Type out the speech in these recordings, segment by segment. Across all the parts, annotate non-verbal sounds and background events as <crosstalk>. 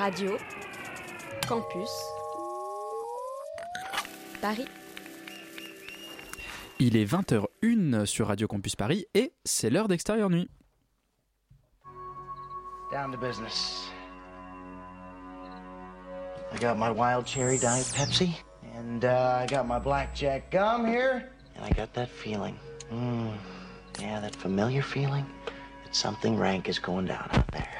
Radio Campus Paris. Il est 20h01 sur Radio Campus Paris et c'est l'heure d'extérieur nuit. Down to business. I got my wild cherry diet Pepsi, and uh, I got my blackjack gum here, and I got that feeling. Mm, yeah, that familiar feeling that something rank is going down out there.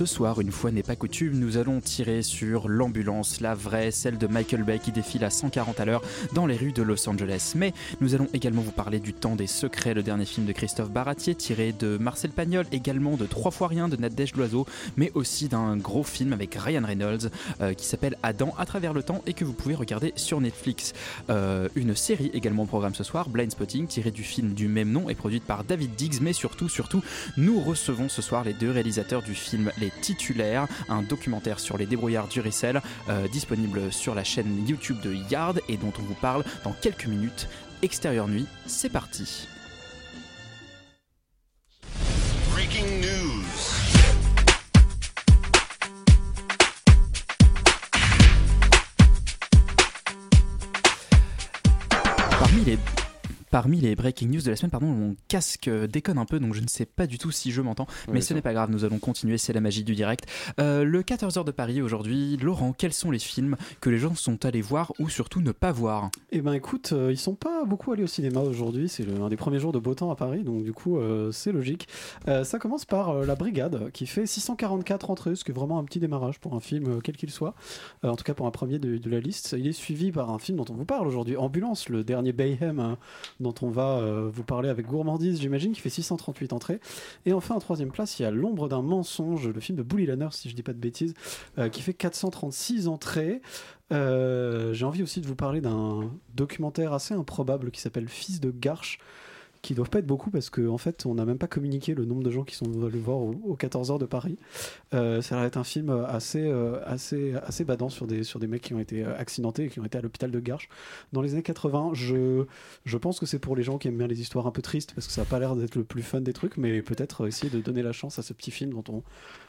Ce soir, une fois n'est pas coutume, nous allons tirer sur l'ambulance, la vraie, celle de Michael Bay qui défile à 140 à l'heure dans les rues de Los Angeles. Mais nous allons également vous parler du Temps des Secrets, le dernier film de Christophe Baratier, tiré de Marcel Pagnol, également de Trois fois rien de Nadège Loiseau, mais aussi d'un gros film avec Ryan Reynolds euh, qui s'appelle Adam à travers le temps et que vous pouvez regarder sur Netflix. Euh, une série également au programme ce soir, Blind Spotting, tirée du film du même nom et produite par David Diggs, mais surtout, surtout, nous recevons ce soir les deux réalisateurs du film Les Titulaires, un documentaire sur les débrouillards du Ricel, euh, disponible sur la chaîne YouTube de Yard et dont on vous parle dans quelques minutes. Extérieur nuit, c'est parti. Breaking news. Parmi les Parmi les breaking news de la semaine, pardon, mon casque euh, déconne un peu, donc je ne sais pas du tout si je m'entends, mais ce n'est pas grave, nous allons continuer, c'est la magie du direct. Euh, le 14h de Paris aujourd'hui, Laurent, quels sont les films que les gens sont allés voir ou surtout ne pas voir? Eh ben écoute, euh, ils sont pas beaucoup allés au cinéma aujourd'hui, c'est un des premiers jours de beau temps à Paris, donc du coup euh, c'est logique. Ça commence par La Brigade, qui fait 644 entrées, ce qui est vraiment un petit démarrage pour un film, quel qu'il soit, en tout cas pour un premier de, de la liste. Il est suivi par un film dont on vous parle aujourd'hui, Ambulance, le dernier Bayhem, hein, dont on va euh, vous parler avec gourmandise, j'imagine, qui fait 638 entrées. Et enfin en troisième place, il y a L'ombre d'un mensonge, le film de Bully Lanner, si je dis pas de bêtises, euh, qui fait 436 entrées. Euh, J'ai envie aussi de vous parler d'un documentaire assez improbable qui s'appelle Fils de Garche, qui doivent pas être beaucoup parce qu'en en fait, on n'a même pas communiqué le nombre de gens qui sont le voir au, au 14h de Paris. Euh, ça va être un film assez, euh, assez, assez badant sur des, sur des mecs qui ont été euh, accidentés et qui ont été à l'hôpital de Garches dans les années 80. Je, je pense que c'est pour les gens qui aiment bien les histoires un peu tristes parce que ça n'a pas l'air d'être le plus fun des trucs, mais peut-être essayer de donner la chance à ce petit film dont on.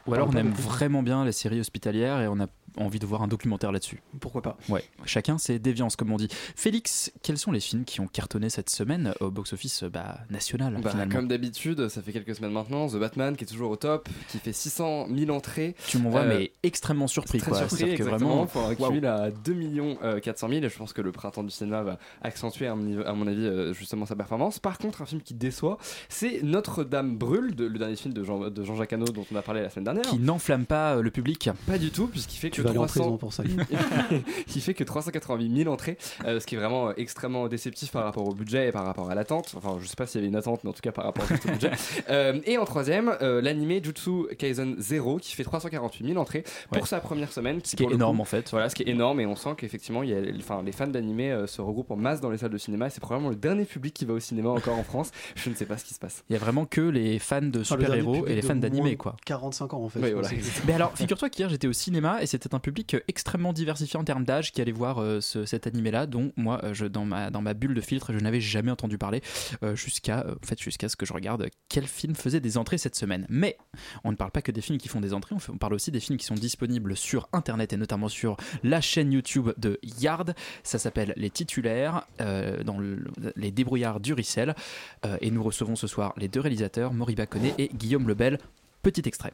Ou alors on aime beaucoup. vraiment bien les séries hospitalières et on a envie de voir un documentaire là-dessus. Pourquoi pas Ouais, chacun ses déviances comme on dit. Félix, quels sont les films qui ont cartonné cette semaine au box-office bah, national Bah, finalement comme d'habitude, ça fait quelques semaines maintenant, The Batman qui est toujours au top, qui fait 600 000 entrées. Tu m'envoies Euh, mais extrêmement surpris Très quoi. surpris, que exactement, vraiment, pour un cumul à 2 millions euh, 400 000 et je pense que le printemps du cinéma va accentuer à mon, avis euh, justement sa performance. Par contre, un film qui déçoit, c'est Notre-Dame brûle, de- le dernier film de, Jean, de Jean-Jacques Hano dont on a parlé la semaine dernière. qui n'enflamme pas euh, le public. Pas du tout, puisqu'il fait Tu que vas aller en 300 prison pour ça. <laughs> <laughs> qui fait que 388 000 entrées, euh, ce qui est vraiment euh, extrêmement déceptif par rapport au budget et par rapport à l'attente. Enfin, je sais pas s'il y avait une attente, mais en tout cas par rapport au budget. <laughs> Euh, et en troisième, euh, l'animé Jutsu Kaisen 0 qui fait 348 000 entrées pour Ouais. sa première semaine. Ce qui est énorme coup, en fait. Voilà, ce qui est énorme et on sent qu'effectivement, enfin, les fans d'animé euh, se regroupent en masse dans les salles de cinéma c'est probablement le dernier public qui va au cinéma encore en France. Je ne sais pas ce qui se passe. Il y a vraiment que les fans de Enfin, le dernier super-héros et les fans d'animé quoi. 45 ans en fait. Oui, voilà. Mais alors, figure-toi qu'hier j'étais au cinéma et c'était un public euh, extrêmement diversifié en termes d'âge qui allait voir euh, ce- cet animé-là, dont moi, euh, dans, ma, bulle de filtre, je n'avais jamais entendu parler jusqu'à en fait, ce que je regarde quel film faisait des entrées cette semaine. Mais on ne parle pas que des films qui font des entrées, on, parle aussi des films qui sont disponibles sur Internet et notamment sur la chaîne YouTube de Yard. Ça s'appelle Les Titulaires, dans le- les débrouillards du Ricel. Euh, et nous recevons ce soir les deux réalisateurs, Moriba Koné et Guillaume Lebel. Petit extrait.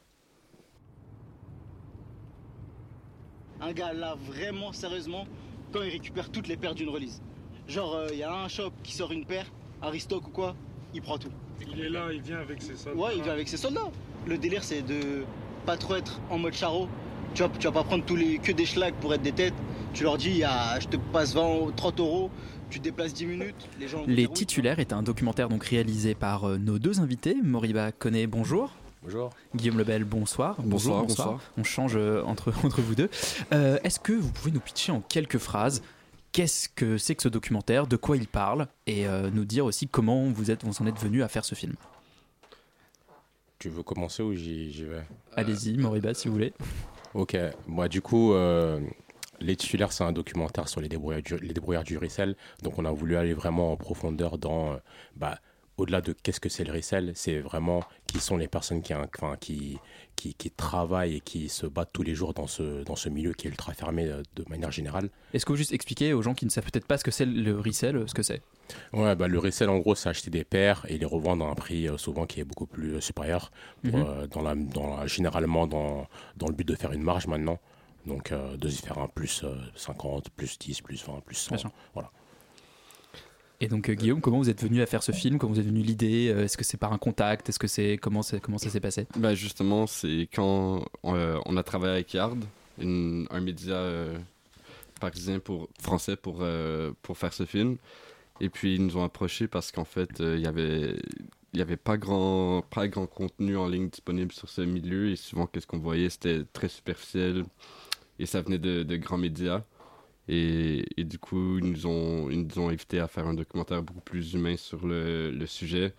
Un gars là, vraiment, sérieusement, quand il récupère toutes les paires d'une release. Genre, il y a un shop qui sort une paire, Aristoc ou quoi, il prend tout. Il est là, il vient avec ses soldats. Ouais, il vient avec ses soldats. Le délire, c'est de pas trop être en mode charo. Tu vois, tu vas pas prendre tous les, que des schlags pour être des têtes. Tu leur dis, ah, je te passe 20, 30 euros, tu te déplaces 10 minutes. Les gens. Les titulaires est un documentaire donc réalisé par euh, nos deux invités. Moriba Koné, bonjour. Bonjour. Guillaume Lebel, bonsoir. Bonsoir, Bonjour, bonsoir. On change euh, entre, <laughs> entre vous deux. Euh, Est-ce que vous pouvez nous pitcher en quelques phrases Qu'est-ce que c'est que ce documentaire De quoi il parle Et euh, nous dire aussi comment vous, êtes, vous en êtes venu à faire ce film? Tu veux commencer ou j'y vais? Allez-y, Moriba, si vous voulez. Ok, moi du coup, euh, Les Titulaires, c'est un documentaire sur les débrouillards du, les débrouillards du resell. Donc on a voulu aller vraiment en profondeur dans, euh, bah, au-delà de qu'est-ce que c'est le resell, c'est vraiment qui sont les personnes qui, enfin, qui, qui, qui travaillent et qui se battent tous les jours dans ce, dans ce milieu qui est ultra fermé euh, de manière générale. Est-ce que vous juste expliquer aux gens qui ne savent peut-être pas ce que c'est le resell, ce que c'est? Ouais, bah, le resell, en gros, c'est acheter des paires et les revendre à un prix euh, souvent qui est beaucoup plus euh, supérieur, pour, Mhm. euh, dans la, dans la- généralement dans, dans le but de faire une marge maintenant. Donc, euh, de se faire un plus euh, 50, plus 10, plus 20, plus 100. Bien sûr. Voilà. Et donc euh, Guillaume, comment vous êtes venu à faire ce film? Comment vous êtes venu l'idée? Euh, Est-ce que c'est par un contact? Est-ce que c'est comment, comment ça s'est passé? Ben justement, c'est quand euh, on a travaillé avec Yard, un média parisien pour, français pour, pour faire ce film. Et puis ils nous ont approchés parce qu'en fait, il y avait il y avait pas grand pas grand contenu en ligne disponible sur ce milieu. Et souvent qu'est-ce qu'on voyait? C'était très superficiel. Et ça venait de, de grands médias et, du coup ils nous ont ils nous ont invités à faire un documentaire beaucoup plus humain sur le, sujet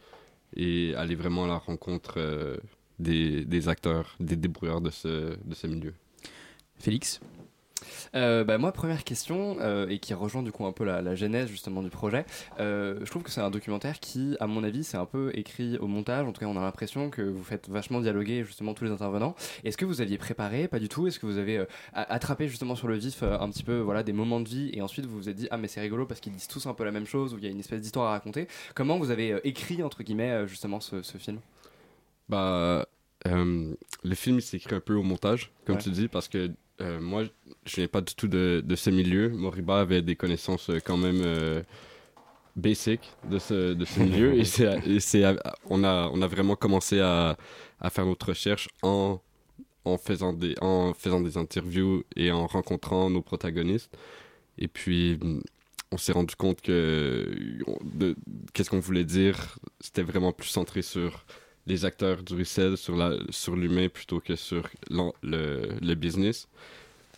et aller vraiment à la rencontre euh, des, des acteurs, des débrouilleurs de ce, de ce milieu. Félix? Euh, bah, moi, première question, euh, et qui rejoint du coup un peu la, la genèse justement du projet, euh, je trouve que c'est un documentaire qui, à mon avis, c'est un peu écrit au montage. En tout cas, on a l'impression que vous faites vachement dialoguer justement tous les intervenants. Est-ce que vous aviez préparé? Pas du tout. Est-ce que vous avez attrapé justement sur le vif un petit peu voilà, des moments de vie et ensuite vous vous êtes dit Ah, mais c'est rigolo parce qu'ils disent tous un peu la même chose ou il y a une espèce d'histoire à raconter Comment vous avez écrit, entre guillemets, justement ce, ce film? Bah, le film il s'est écrit un peu au montage, comme Ouais. tu dis, parce que euh, moi, je viens pas du tout de, de ce milieu. Moriba avait des connaissances euh, quand même euh, basic de ce, de ce milieu. et <laughs> c'est, c'est, on, a, on a vraiment commencé à, à faire notre recherche en, en, faisant des, en faisant des interviews et en rencontrant nos protagonistes. Et puis, hum, on s'est rendu compte que qu'est-ce qu'on voulait dire, c'était vraiment plus centré sur les acteurs du resell, sur, la, sur l'humain plutôt que sur le, le business.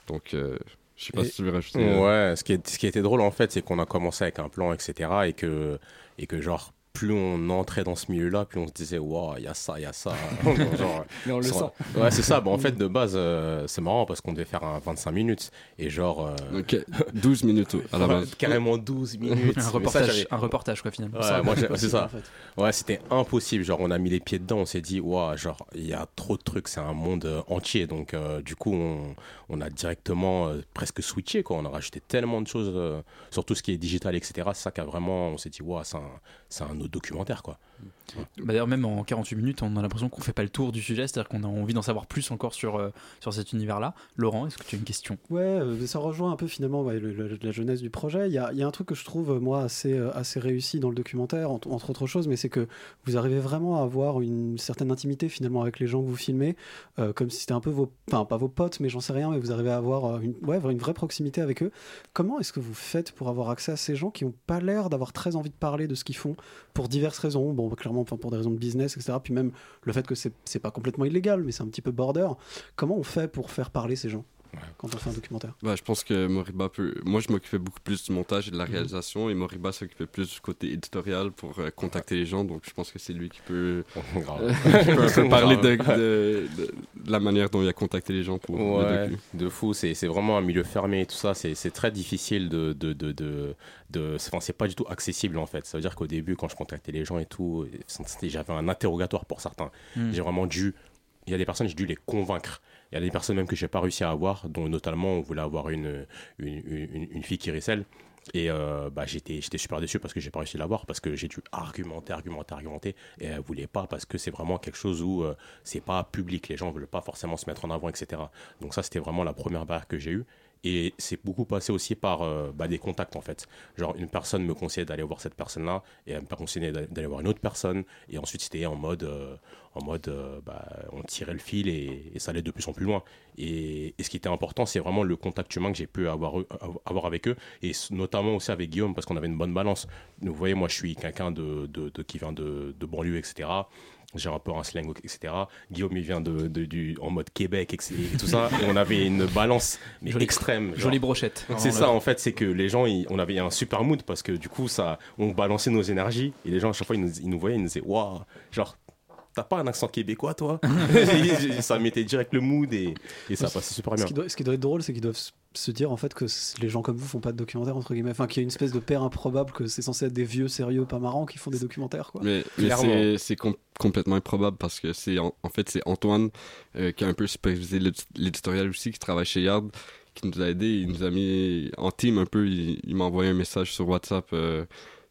Donc, euh, je sais pas Et- si tu veux rajouter. euh, Ouais, ce qui, est, ce qui était drôle en fait, c'est qu'on a commencé avec un plan, etc. Et que, et que genre, plus on entrait dans ce milieu-là, plus on se disait, waouh, il y a ça, il y a ça. <laughs> Genre, Mais on le sent. Ouais, c'est ça. Bon, en fait, de base, euh, c'est marrant parce qu'on devait faire un 25 minutes. Et genre. euh, Ok, 12 minutes à la Ouais, base. <laughs> Carrément 12 minutes. un ça, reportage, un reportage quoi finalement. Ouais, C'est ça. en fait. Ouais, c'était impossible. Genre, on a mis les pieds dedans, on s'est dit, waouh, genre, il y a trop de trucs, c'est un monde euh, entier. Donc, euh, du coup, on, on a directement euh, presque switché, quoi. On a rajouté tellement de choses euh, sur tout ce qui est digital, etc. C'est ça qu'a vraiment, on s'est dit, waouh, c'est un, c'est un autre documentaire, quoi. Bah, D'ailleurs, même en 48 minutes, on a l'impression qu'on fait pas le tour du sujet, c'est-à-dire qu'on a envie d'en savoir plus encore sur, euh, sur cet univers-là. Laurent, est-ce que tu as une question? Ouais, euh, ça rejoint un peu finalement la jeunesse du projet. Il y a, y a un truc que je trouve, moi, assez, euh, assez réussi dans le documentaire, entre, autres choses, mais c'est que vous arrivez vraiment à avoir une certaine intimité finalement avec les gens que vous filmez, comme si c'était un peu vos. Enfin, pas vos potes, mais j'en sais rien, mais vous arrivez à avoir une, ouais, une vraie proximité avec eux. Comment est-ce que vous faites pour avoir accès à ces gens qui n'ont pas l'air d'avoir très envie de parler de ce qu'ils font pour diverses raisons? Bon, clairement, pour des raisons de business, etc. Puis même le fait que c'est pas complètement illégal, mais c'est un petit peu border. Comment on fait pour faire parler ces gens? Quand on fait un documentaire Bah, je pense que Moriba peut. Moi, je m'occupais beaucoup plus du montage et de la Mhm. réalisation, et Moriba s'occupait plus du côté éditorial pour euh, contacter les gens. Donc, je pense que c'est lui qui peut, <laughs> <laughs> qui peut parler de, Grave. de- de- de la manière dont il a contacté les gens pour le Ouais, docu. de fou. C'est vraiment un milieu fermé et tout ça. C'est très difficile de. de, de, de, de- c'est- enfin, c'est pas du tout accessible en fait. Ça veut dire qu'au début, quand je contactais les gens et tout, c'était- j'avais un interrogatoire pour certains. Mm. J'ai vraiment dû. Il y a des personnes, j'ai dû les convaincre. Il y a des personnes même que j'ai pas réussi à avoir, dont notamment on voulait avoir une, une, fille qui recèle. Et euh, bah, j'étais j'étais super déçu parce que j'ai pas réussi à l'avoir, parce que j'ai dû argumenter, argumenter, argumenter. Et elle voulait pas parce que c'est vraiment quelque chose où euh, c'est pas public. Les gens veulent pas forcément se mettre en avant, etc. Donc ça, c'était vraiment la première barrière que j'ai eue. Et c'est beaucoup passé aussi par euh, bah, des contacts en fait. Genre une personne me conseillait d'aller voir cette personne-là et elle me conseillait d'a- d'aller voir une autre personne. Et ensuite c'était en mode, euh, en mode euh, bah, on tirait le fil et, ça allait de plus en plus loin. Et, ce qui était important, c'est vraiment le contact humain que j'ai pu avoir, avec eux et notamment aussi avec Guillaume parce qu'on avait une bonne balance. Vous voyez, moi je suis quelqu'un de, qui vient de banlieue, etc. J'ai un peu un slang, etc. Guillaume, il vient de, de- du, en mode Québec, etc. et tout ça. Et <laughs> on avait une balance mais Jolie- extrême. jolie brochette. C'est ça, en fait, c'est que les gens, ils- on avait un super mood parce que du coup, ça, on balançait nos énergies. Et les gens, à chaque fois, ils nous, ils nous voyaient, ils nous disaient, waouh, genre, t'as pas un accent québécois, toi Et <laughs> <laughs> Ça mettait direct le mood et, et ça passait super bien. Ce qui, doit, ce qui doit être drôle, c'est qu'ils doivent se dire en fait que les gens comme vous font pas de documentaires entre guillemets. Enfin, qu'il y a une espèce de paire improbable que c'est censé être des vieux sérieux pas marrants qui font des documentaires quoi. Mais, mais Clairement. c'est- c'est com- complètement improbable parce que c'est en, en fait c'est Antoine euh, qui a un peu supervisé l'édi- l'éditorial aussi, qui travaille chez Yard, qui nous a aidé, il nous a mis en team un peu, il, il m'a envoyé un message sur WhatsApp. euh,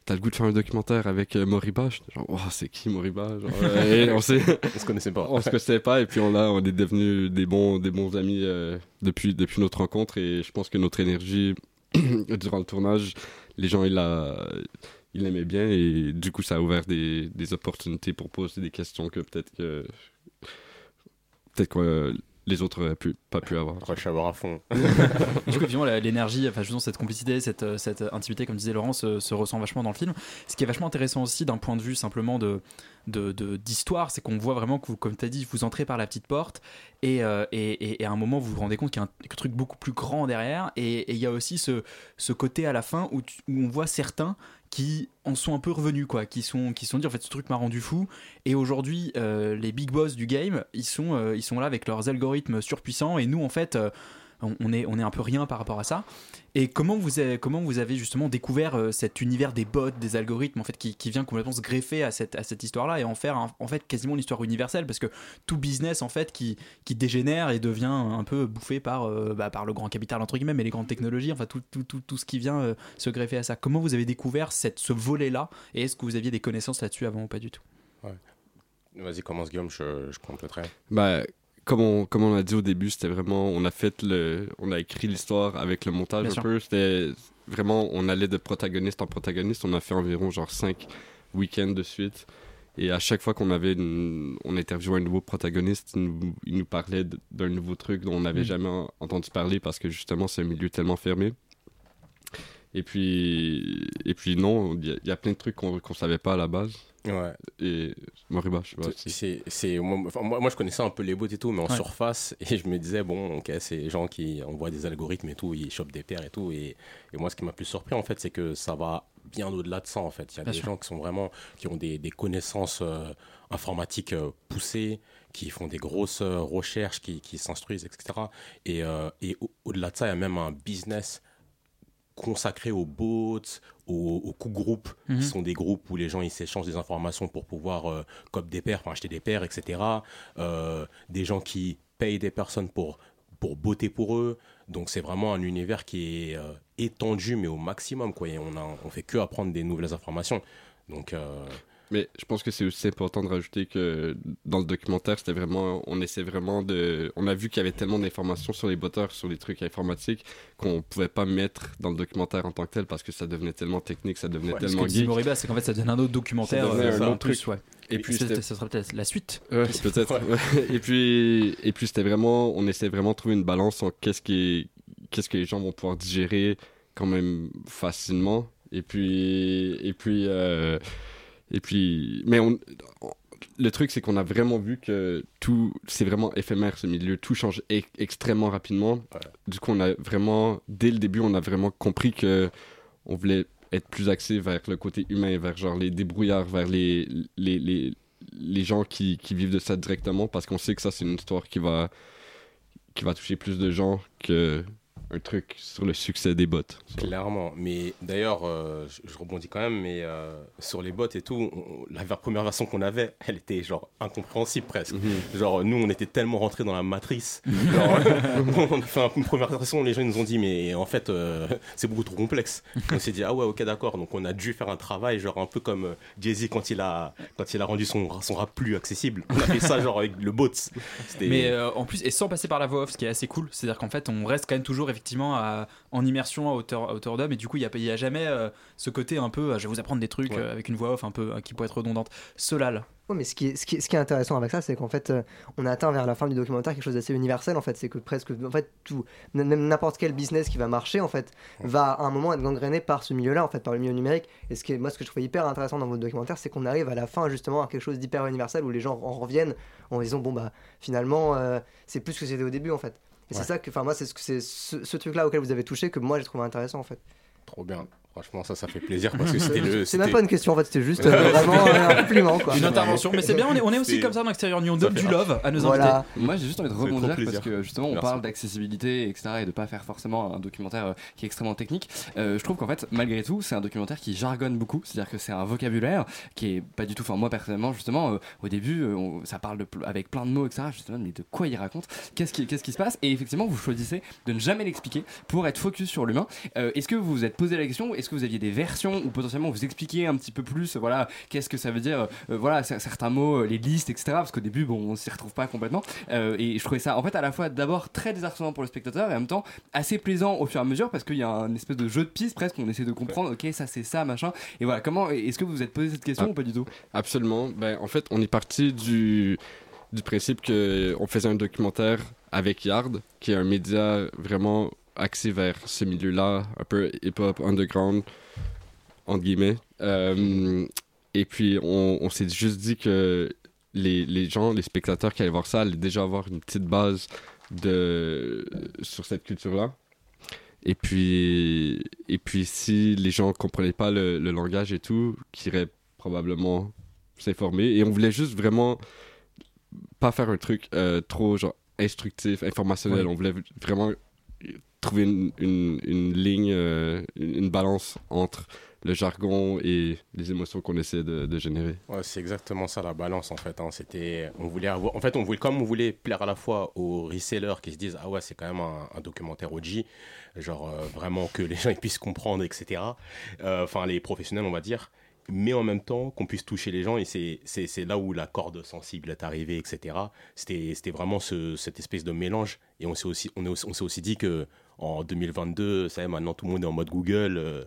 T'as le goût de faire un documentaire avec euh, Moriba? J'étais genre, Wow, c'est qui Moriba? Genre, <laughs> euh, et on, On se connaissait pas. <laughs> on se connaissait pas, et puis on, là, on est devenus des bons, des bons amis euh, depuis, depuis notre rencontre, et je pense que notre énergie <clears throat> durant le tournage, les gens, ils la- ils l'aimaient bien, et du coup, ça a ouvert des, des opportunités pour poser des questions que peut-être que peut-être que les autres auraient pu, pas pu avoir. Rush Hour à fond. <laughs> du coup, l'énergie, enfin, justement, cette complicité, cette, euh, cette intimité, comme disait Laurent, se, se ressent vachement dans le film. Ce qui est vachement intéressant aussi d'un point de vue simplement de de- de- d'histoire, c'est qu'on voit vraiment que vous, comme tu as dit, vous entrez par la petite porte et, euh, et, et- et à un moment, vous vous rendez compte qu'il y a un, truc beaucoup plus grand derrière. Et il y a aussi ce, ce côté à la fin où, où on voit certains qui en sont un peu revenus quoi qui sont qui sont dit en fait ce truc m'a rendu fou et aujourd'hui euh, les big boss du game ils sont euh, ils sont là avec leurs algorithmes surpuissants et nous en fait on on est, on est un peu rien par rapport à ça. Et comment vous avez, comment vous avez justement découvert euh, cet univers des bots, des algorithmes, en fait, qui, qui vient complètement se greffer à cette, à cette histoire-là et en faire un- en fait quasiment une histoire universelle? Parce que tout business en fait qui, qui dégénère et devient un peu bouffé par, euh, bah, par le grand capital entre guillemets, mais les grandes technologies, enfin tout, tout, tout, tout ce qui vient euh, se greffer à ça. Comment vous avez découvert cette, ce volet-là et est-ce que vous aviez des connaissances là-dessus avant ou pas du tout? Vas-y, commence Guillaume, je, je compléterai. Bah, comme on, comme on a dit au début, c'était vraiment, on a fait le, on a écrit l'histoire avec le montage Bien un sûr. peu. C'était vraiment, on allait de protagoniste en protagoniste. On a fait environ genre 5 week-ends de suite. Et à chaque fois qu'on avait, une- on interviewait un nouveau protagoniste, il nous, il nous parlait d'un nouveau truc dont on n'avait Mm. jamais en- entendu parler parce que justement c'est un milieu tellement fermé. Et puis, et puis non, il y, a- il y a plein de trucs qu'on qu'on savait pas à la base. Ouais. Et Moriba, je sais pas. C'est, c'est, moi, enfin, moi, moi, je connaissais un peu les bots et tout, mais en Ouais. surface, <laughs> et je me disais, bon, ok, c'est les gens qui envoient des algorithmes et tout, ils chopent des paires et tout. Et, et moi, ce qui m'a plus surpris, en fait, c'est que ça va bien au-delà de ça, en fait. Il y a Bien des sûr. gens qui sont vraiment, qui ont des, des connaissances euh, informatiques euh, poussées, qui font des grosses euh, recherches, qui, qui s'instruisent, etc. Et, euh, et au- au-delà de ça, il y a même un business consacré aux bots, aux, aux coûts groupes, Mhm. qui sont des groupes où les gens ils s'échangent des informations pour pouvoir euh, cop des paires, enfin acheter des paires, etc. Euh, des gens qui payent des personnes pour pour botter pour eux. Donc c'est vraiment un univers qui est euh, étendu mais au maximum quoi. Et on a on fait que apprendre des nouvelles informations. Donc euh, Mais je pense que c'est aussi important de rajouter que dans le documentaire, c'était vraiment, on essaie vraiment de, on a vu qu'il y avait tellement d'informations sur les botteurs, sur les trucs informatiques, qu'on pouvait pas mettre dans le documentaire en tant que tel parce que ça devenait tellement technique, ça devenait Parce tellement geek. Moriba, c'est qu'en fait ça donne un autre documentaire. Euh, un autre plus, truc. ouais. Et puis ça, sera peut-être la suite. <laughs> Ouais, peut-être. ouais. <laughs> et puis, et puis c'était vraiment, on essaie vraiment de trouver une balance en qu'est-ce qui est- qu'est-ce que les gens vont pouvoir digérer quand même facilement. Et puis, et puis, euh, et puis, mais on, le truc c'est qu'on a vraiment vu que tout, c'est vraiment éphémère ce milieu, tout change e- extrêmement rapidement. Du coup, on a vraiment, dès le début, on a vraiment compris que on voulait être plus axé vers le côté humain, vers genre les débrouillards, vers les, les, les, les gens qui, qui vivent de ça directement, parce qu'on sait que ça, c'est une histoire qui va, qui va toucher plus de gens que un truc sur le succès des bots. Clairement, mais d'ailleurs, euh, je, je rebondis quand même, mais euh, sur les bots et tout, on- la première version qu'on avait, <laughs> elle était genre incompréhensible presque. Genre, nous, on était tellement rentrés dans la matrice. <laughs> Genre, <laughs> on a fait un- une première version, les gens nous ont dit, mais en fait, euh, c'est beaucoup trop complexe. on s'est dit, ah ouais, ok, d'accord. Donc, on a dû faire un travail, genre un peu comme Jay-Z quand il a, quand il a rendu son, son rap plus accessible. On a fait ça, genre avec le bot. Mais euh, en plus, et sans passer par la voix off, ce qui est assez cool, c'est-à-dire qu'en fait, on reste quand même toujours effectivement à- en immersion à hauteur, à hauteur d'homme et du coup il n'y a, a jamais euh, ce côté un peu euh, je vais vous apprendre des trucs Ouais. euh, avec une voix off un peu qui pourrait être redondante. Solal. Ouais, mais ce qui, est, ce, qui est, ce qui est intéressant avec ça, c'est qu'en fait, euh, on a atteint vers la fin du documentaire quelque chose d'assez universel. En fait, c'est que presque, en fait, tout, n'importe quel business qui va marcher, en fait, va à un moment être gangréné par ce milieu-là, en fait, par le milieu numérique. Et ce qui est, moi, ce que je trouvais hyper intéressant dans votre documentaire, c'est qu'on arrive à la fin justement à quelque chose d'hyper universel où les gens en reviennent en disant bon bah finalement, euh, c'est plus ce que c'était au début, en fait. C'est ça que, enfin moi, c'est ce, que- c'est ce, ce truc-là auquel vous avez touché que moi j'ai trouvé intéressant, en fait. Trop bien. Franchement, ça, ça fait plaisir parce que <laughs> c'était le. C'est même pas une question, en fait, c'était juste <laughs> euh, vraiment un compliment, quoi. Une intervention, mais c'est bien, on est, on est aussi comme ça dans l'extérieur on donne du love à nos Voilà. invités. Moi, j'ai juste envie de rebondir parce que justement, on Merci. parle d'accessibilité, etc., et de pas faire forcément un documentaire euh, qui est extrêmement technique. Euh, je trouve qu'en fait, malgré tout, c'est un documentaire qui jargonne beaucoup, c'est-à-dire que c'est un vocabulaire qui est pas du tout. Enfin, moi personnellement, justement, euh, au début, euh, on- ça parle de pl- avec plein de mots, etc. Justement, mais de quoi il raconte? Qu'est-ce qui, qu'est-ce qui se passe? Et effectivement, vous choisissez de ne jamais l'expliquer pour être focus sur l'humain. Euh, est-ce que vous vous êtes posé la question Est-ce que vous aviez des versions ou potentiellement vous expliquer un petit peu plus Voilà, qu'est-ce que ça veut dire euh, Voilà, cer- certains mots, euh, les listes, etc. Parce qu'au début, bon, on s'y retrouve pas complètement. Euh, et je trouvais ça, en fait, à la fois d'abord très désarçonnant pour le spectateur et en même temps assez plaisant au fur et à mesure parce qu'il y a un espèce de jeu de piste presque. On essaie de comprendre, ok, ça c'est ça, machin. Et voilà, comment est-ce que vous vous êtes posé cette question Ah. ou pas du tout? Absolument. Ben, en fait, on est parti du, du principe qu'on faisait un documentaire avec Yard, qui est un média vraiment axé vers ce milieu-là, un peu hip-hop, underground, entre guillemets. Euh, et puis, on, on s'est juste dit que les, les gens, les spectateurs qui allaient voir ça allaient déjà avoir une petite base de, sur cette culture-là. Et puis, et puis, si les gens comprenaient pas le, le langage et tout, qui iraient probablement s'informer. Et on voulait juste vraiment pas faire un truc euh, trop genre instructif, informationnel. Ouais. On voulait vraiment trouver une, une, ligne, euh, une balance entre le jargon et les émotions qu'on essaie de, générer. Ouais, c'est exactement ça la balance en fait. hein. C'était, on voulait avoir, en fait, on voulait comme on voulait plaire à la fois aux resellers qui se disent ah ouais c'est quand même un, documentaire OG, genre euh, vraiment que les <laughs> gens ils puissent comprendre etc. Euh, Enfin les professionnels on va dire, mais en même temps qu'on puisse toucher les gens et c'est c'est là où la corde sensible est arrivée etc. C'était c'était vraiment ce, cette espèce de mélange et on s'est aussi on on s'est aussi dit que en 2022 ça y est maintenant tout le monde est en mode Google. euh,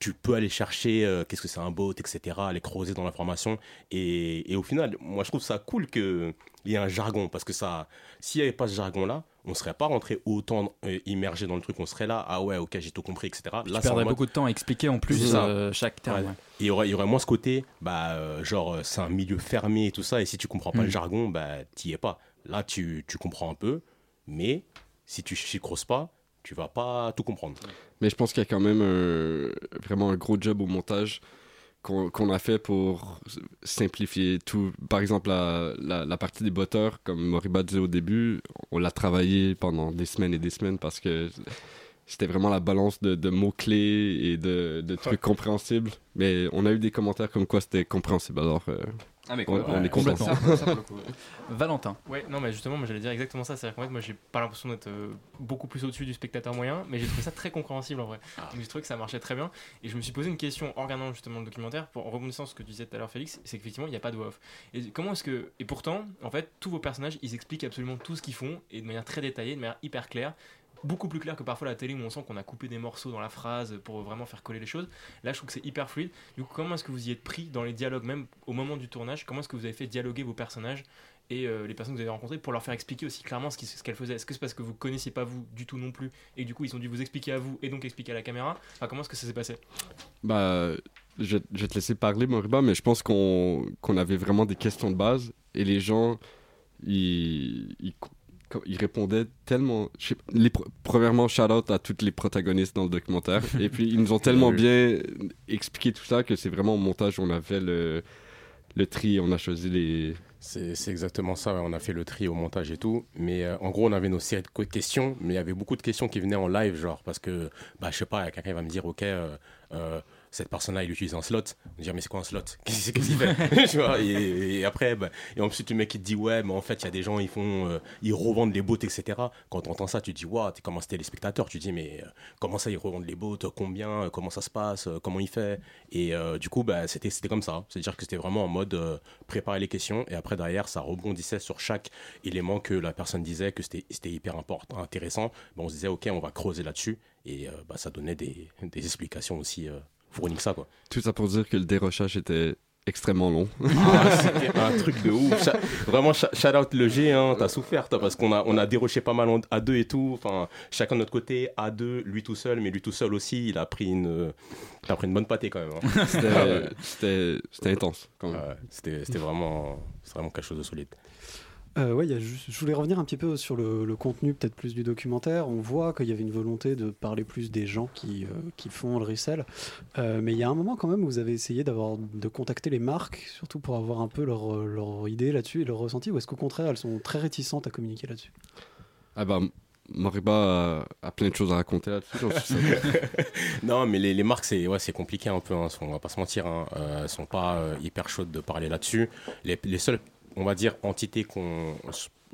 tu peux aller chercher euh, qu'est-ce que c'est un bot, etc., aller creuser dans l'information. Et, et au final, moi je trouve ça cool qu'il y ait un jargon, parce que ça, s'il n'y avait pas ce jargon-là, on serait pas rentré autant euh, immergé dans le truc, on serait là, ah ouais, ok, j'ai tout compris, etc. Là, Tu perdrais mode- beaucoup de temps à expliquer en plus euh, chaque terme. Ouais. ouais. Et il y aurait, il y aurait moins ce côté, bah, euh, genre, c'est un milieu fermé et tout ça, et si tu comprends pas Mm. le jargon, bah, t'y es pas. Là, tu, tu comprends un peu, mais si tu t'y creuses pas, tu vas pas tout comprendre. Mais je pense qu'il y a quand même un- vraiment un gros job au montage qu'on a fait pour simplifier tout. Par exemple, la, la, la partie des botteurs, comme Moriba disait au début, on l'a travaillé pendant des semaines et des semaines parce que c'était vraiment la balance de, de mots-clés et de, de trucs compréhensibles. Mais on a eu des commentaires comme quoi c'était compréhensible. Alors, euh, Ah, mais on, complètement. on est content. Ça, ça, pour le coup, ouais. <laughs> Valentin. Ouais, non, mais justement, moi j'allais dire exactement ça. C'est-à-dire qu'en fait, moi j'ai pas l'impression d'être euh, beaucoup plus au-dessus du spectateur moyen, mais j'ai trouvé ça très compréhensible en vrai. Donc j'ai trouvé que ça marchait très bien. Et je me suis posé une question en regardant justement le documentaire, pour, en rebondissant sur ce que tu disais tout à l'heure, Félix, c'est qu'effectivement il n'y a pas de off. Et comment est-ce que. Et pourtant, en fait, tous vos personnages ils expliquent absolument tout ce qu'ils font et de manière très détaillée, de manière hyper claire. Beaucoup plus clair que parfois la télé où on sent qu'on a coupé des morceaux dans la phrase pour vraiment faire coller les choses. Là, je trouve que c'est hyper fluide. Du coup, comment est-ce que vous y êtes pris dans les dialogues, même au moment du tournage? Comment est-ce que vous avez fait dialoguer vos personnages et euh, les personnes que vous avez rencontrées pour leur faire expliquer aussi clairement ce qu'elles faisaient? Est-ce que c'est parce que vous connaissiez pas vous du tout non plus et du coup ils ont dû vous expliquer à vous et donc expliquer à la caméra? Enfin, comment est-ce que ça s'est passé? Bah, je, vais te laisser parler, Moriba, mais je pense qu'on avait vraiment des questions de base et les gens, ils, ils répondaient tellement. je sais- les, pro- premièrement, shout out à tous les protagonistes dans le documentaire. <laughs> et puis, ils nous ont tellement bien expliqué tout ça que c'est vraiment au montage on a fait le, le tri, on a choisi les. C'est exactement ça, ouais. on a fait le tri au montage et tout. Mais euh, en gros, on avait nos séries de questions, mais il y avait beaucoup de questions qui venaient en live, genre, parce que, bah, je sais pas, quelqu'un va me dire, ok, euh, euh, cette personne-là, il utilise un slot. On dit, mais c'est quoi un slot? Qu'est-ce qu'il <laughs> fait? <laughs> Tu vois, et, et après, bah, et ensuite, le mec, il te dit, ouais, mais en fait, il y a des gens, ils font, euh, ils revendent les bots, etc. Quand tu entends ça, tu te dis, waouh, t'es comme un téléspectateur. Tu te dis, mais euh, comment ça, ils revendent les bots Combien? Euh, Comment ça se passe? Comment il fait? Et euh, du coup, bah, c'était c'était comme ça. C'est-à-dire que c'était vraiment en mode préparer les questions, et après, derrière, ça rebondissait sur chaque élément que la personne disait, que c'était c'était hyper important, intéressant. Bon, on se disait, ok, on va creuser là-dessus, et bah, ça donnait des, des explications aussi euh, fournies que ça, quoi. Tout ça pour dire que le dérochage était extrêmement long. Ah, c'était un truc de ouf. Cha- vraiment, cha- shout out le G, hein, t'as souffert, toi, parce qu'on a, on a déroché pas mal à deux et tout. Enfin, chacun de notre côté, à deux, lui tout seul, mais lui tout seul aussi, il a pris une, il a pris une bonne pâtée quand même. hein. C'était- Ah intense, quand même. Ouais, c'était, c'était vraiment, c'est vraiment quelque chose de solide. Euh, ouais, il y a juste- je voulais revenir un petit peu sur le, le contenu, peut-être plus du documentaire. On voit qu'il y avait une volonté de parler plus des gens qui, euh, qui font le resell. Euh, mais il y a un moment quand même où vous avez essayé d'avoir, de contacter les marques, surtout pour avoir un peu leur, leur idée là-dessus et leur ressenti, ou est-ce qu'au contraire elles sont très réticentes à communiquer là-dessus? Ah bah, Moriba a, a plein de choses à raconter là-dessus, <laughs> non, mais les, les marques, c'est ouais, c'est compliqué un peu, hein, on va pas se mentir. Hein, euh, elles sont pas euh, hyper chaudes de parler là-dessus. Les, les seules, on va dire, entités qu'on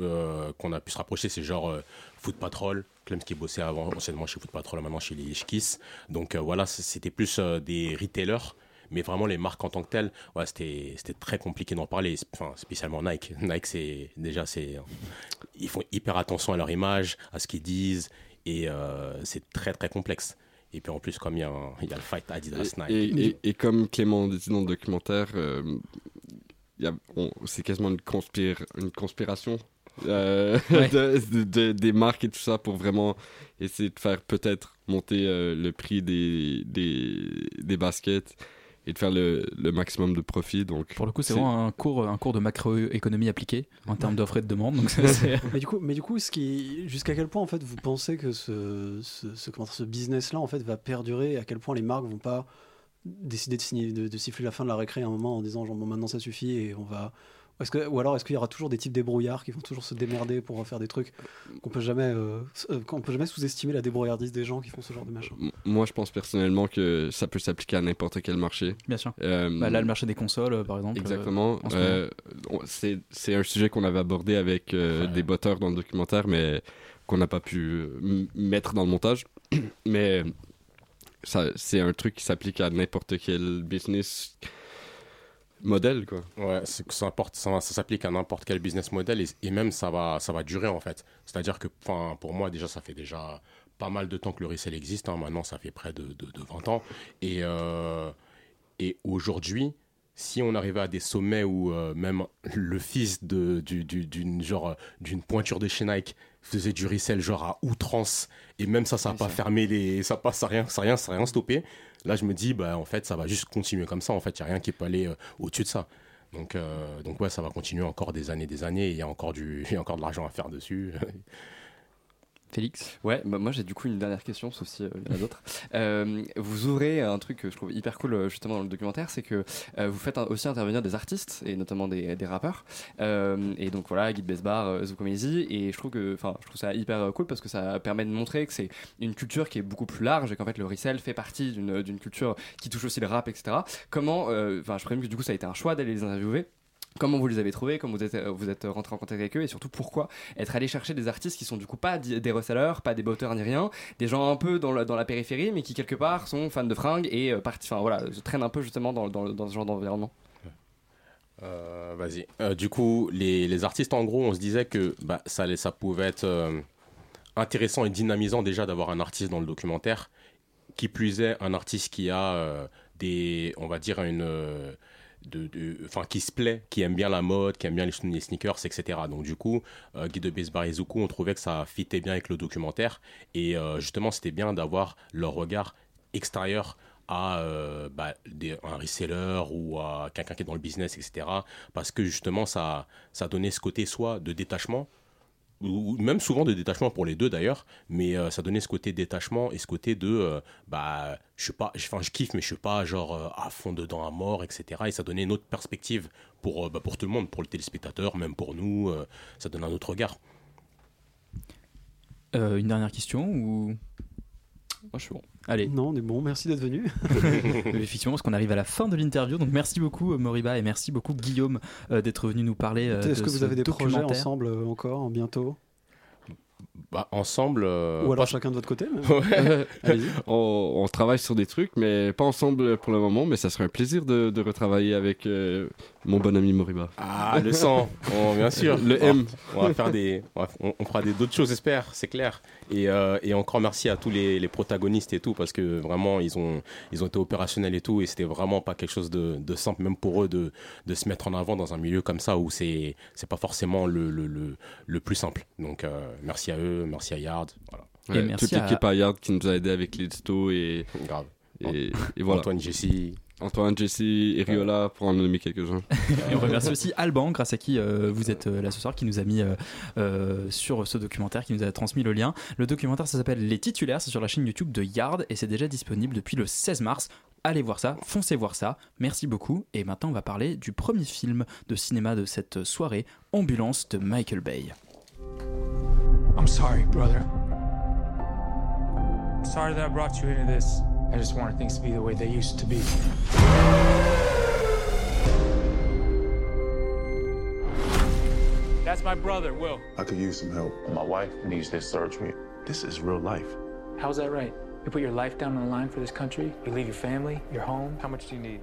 euh, qu'on a pu se rapprocher, c'est genre euh, Foot Patrol, Clem qui bossait avant, anciennement chez Foot Patrol, maintenant chez les Kiss. Donc euh, voilà, c'était plus euh, des retailers. Mais vraiment, les marques en tant que telles, ouais, c'était très compliqué d'en parler. Enfin, spécialement Nike. <laughs> Nike, c'est déjà, c'est ils font hyper attention à leur image, à ce qu'ils disent, et c'est très très complexe. Et puis en plus, comme il y, y a le fight Adidas Nike. Et, et- et comme Clément dit dans le documentaire, c'est quasiment une, conspire, une conspiration euh, <laughs> Ouais. de- de- de- des marques et tout ça pour vraiment essayer de faire peut-être monter euh, le prix des, des, des baskets et de faire le, le maximum de profit. Donc, Pour le coup, c'est vraiment un cours, un cours de macroéconomie appliquée en termes d'offres et de demande. Donc ça, c'est- <laughs> mais du coup, mais du coup, ce qui, jusqu'à quel point en fait vous pensez que ce, ce business-là en fait va perdurer À quel point les marques vont pas décider de, signer, de, de siffler la fin de la récré à un moment en disant genre bon maintenant ça suffit et on va est-ce que, ou alors est-ce qu'il y aura toujours des types débrouillards qui vont toujours se démerder pour faire des trucs qu'on peut jamais euh, qu'on peut jamais sous-estimer la débrouillardise des gens qui font ce genre de machin? Moi, je pense personnellement que ça peut s'appliquer à n'importe quel marché. Bien sûr. Euh, Bah, là, le marché des consoles, euh, par exemple. euh, Exactement. Euh, c'est c'est un sujet qu'on avait abordé avec euh, des botteurs dans le documentaire, mais qu'on n'a pas pu mettre dans le montage. <clears throat> mais c'est un truc qui s'applique à n'importe quel business modèle, quoi. Ouais, ça, ça, ça s'applique à n'importe quel business model et, même ça va, ça va durer en fait. C'est-à-dire que pour moi, déjà, ça fait déjà pas mal de temps que le resell existe. hein. Maintenant, ça fait près de, de, de 20 ans. Et, euh, et aujourd'hui, si on arrivait à des sommets où euh, même le fils de, du- du- d'une genre d'une pointure de chez Nike faisait du resell genre à outrance. Et même ça ça n'a pas fermé les ça passe ça rien ça rien ça rien stoppé. Là je me dis bah en fait ça va juste continuer comme ça. En fait il y a rien qui peut aller euh, au-dessus de ça. Donc euh, donc ouais ça va continuer encore des années des années. Et il y a encore du <laughs> il y a encore de l'argent à faire dessus <laughs> Félix Ouais, bah, moi j'ai du coup une dernière question, sauf si euh, il y en a d'autres. <laughs> Euh, vous ouvrez un truc que je trouve hyper cool euh, justement dans le documentaire, c'est que euh, vous faites aussi intervenir des artistes et notamment des, des rappeurs. Euh, et donc voilà, Guy Besbar, euh, Zukomezi, et je trouve que, je trouve ça hyper euh, cool parce que ça permet de montrer que c'est une culture qui est beaucoup plus large et qu'en fait le resell fait partie d'une culture qui touche aussi le rap, etc. Comment, euh, enfin, je présume que du coup ça a été un choix d'aller les interviewer? Comment vous les avez trouvés, comment vous êtes, euh, vous êtes rentré en contact avec eux et surtout pourquoi être allé chercher des artistes qui sont du coup pas des resellers, pas des botteurs ni rien, des gens un peu dans la, dans la périphérie mais qui quelque part sont fans de fringues et euh, parti- voilà, traînent un peu justement dans, dans, dans ce genre d'environnement. Euh, Vas-y. Du coup, les, les artistes, en gros, on se disait que bah, ça, ça pouvait être intéressant et dynamisant déjà d'avoir un artiste dans le documentaire. Qui plus est, un artiste qui a des, on va dire, une. De, qui se plaît, qui aime bien la mode, qui aime bien les, sneakers, etc. Donc, du coup, euh, Guy de Besbar et Zuko, on trouvait que ça fitait bien avec le documentaire. Et euh, justement, c'était bien d'avoir leur regard extérieur à euh, bah, un reseller ou à quelqu'un qui est dans le business, etc. Parce que justement, ça, ça donnait ce côté soit de détachement, ou même souvent de détachement pour les deux d'ailleurs, mais euh, ça donnait ce côté détachement et ce côté de, euh, bah, je suis pas, enfin, je kiffe, mais je suis pas genre euh, à fond dedans à mort, etc. Et ça donnait une autre perspective pour, bah, pour tout le monde, pour le téléspectateur, même pour nous, ça donne un autre regard. Une dernière question Moi, je suis bon. Allez. Non, on est bon, merci d'être venu. <laughs> Effectivement, parce qu'on arrive à la fin de l'interview. Donc merci beaucoup euh, Moriba et merci beaucoup Guillaume euh, d'être venu nous parler. euh, Est-ce que vous ce avez des projets ensemble euh, encore bientôt? Bah, ensemble. euh, Ou alors pas- chacun de votre côté <laughs> Ouais. <laughs> On, on travaille sur des trucs, mais pas ensemble pour le moment. Mais ça serait un plaisir de, de retravailler avec euh, mon bon ami Moriba. Ah, le sang, <laughs> Oh, bien sûr. Le M. On va faire des, on, va- on- on fera des d'autres choses, j'espère, c'est clair. Et, euh, et encore merci à tous les, les protagonistes et tout, parce que vraiment ils ont, ils ont été opérationnels et tout, et c'était vraiment pas quelque chose de, de simple, même pour eux, de, de se mettre en avant dans un milieu comme ça où c'est, c'est pas forcément le, le, le, le plus simple. Donc euh, merci à eux, merci à Yard. Voilà. Ouais, toute l'équipe à Yard qui nous a aidé avec l'édito et, Grave. et, et voilà. Antoine Jesse. Antoine Jesse et Riola pour en nommer quelques-uns. Et on remercie aussi Alban, grâce à qui euh, vous êtes euh, là ce soir, qui nous a mis euh, euh, sur ce documentaire, qui nous a transmis le lien. Le documentaire, ça s'appelle Les Titulaires, c'est sur la chaîne YouTube de Yard et c'est déjà disponible depuis le 16 mars. Allez voir ça, foncez voir ça. Merci beaucoup. Et maintenant, on va parler du premier film de cinéma de cette soirée, Ambulance de Michael Bay. I'm sorry, brother. Sorry that I brought you into this. I just wanted things to be the way they used to be. That's my brother, Will. I could use some help. My wife needs this surgery. This is real life. How's that right? You put your life down on the line for this country? You leave your family, your home? How much do you need?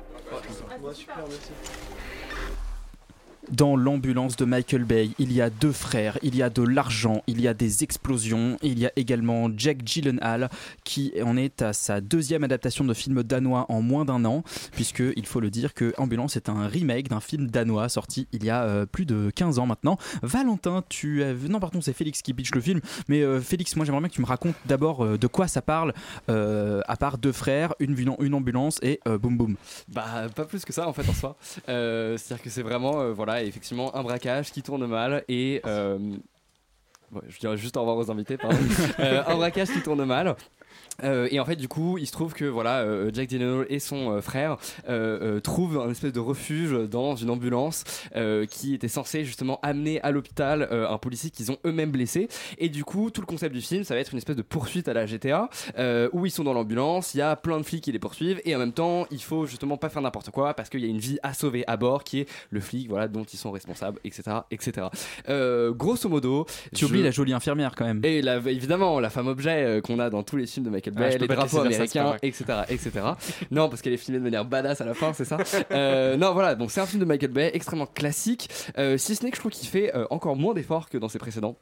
Dans l'ambulance de Michael Bay, il y a deux frères, il y a de l'argent, il y a des explosions, il y a également Jack Gyllenhaal qui en est à sa deuxième adaptation de film danois en moins d'un an, puisque il faut le dire que Ambulance est un remake d'un film danois sorti il y a euh, plus de 15 ans maintenant. Valentin, tu as... Non pardon, c'est Félix qui pitch le film, mais euh, Félix, moi j'aimerais bien que tu me racontes d'abord euh, de quoi ça parle, à part deux frères, une, une ambulance et boum boum. Bah, pas plus que ça en fait en soi. C'est-à-dire que c'est vraiment, euh, voilà, effectivement, un braquage qui tourne mal et. euh, je dirais juste au revoir aux invités, pardon. <laughs> Euh, un braquage qui tourne mal. Euh, et en fait, du coup, il se trouve que voilà, euh, Jack Gyllenhaal et son euh, frère euh, euh, trouvent un espèce de refuge dans une ambulance euh, qui était censée justement amener à l'hôpital euh, un policier qu'ils ont eux-mêmes blessé. Et du coup, tout le concept du film, ça va être une espèce de poursuite à la GTA euh, où ils sont dans l'ambulance, il y a plein de flics qui les poursuivent et en même temps, il faut justement pas faire n'importe quoi parce qu'il y a une vie à sauver à bord qui est le flic, voilà, dont ils sont responsables, etc., etc. Euh, grosso modo, Tu oublies la jolie infirmière quand même. et la- évidemment, la femme objet qu'on a dans tous les films de Michael Ah, les drapeaux ça, américains, etc., etc. non, parce qu'elle est filmée de manière badass à la fin, c'est ça Euh, Non, voilà, donc c'est un film de Michael Bay extrêmement classique, euh, si ce n'est que je trouve qu'il fait euh, encore moins d'efforts que dans ses précédents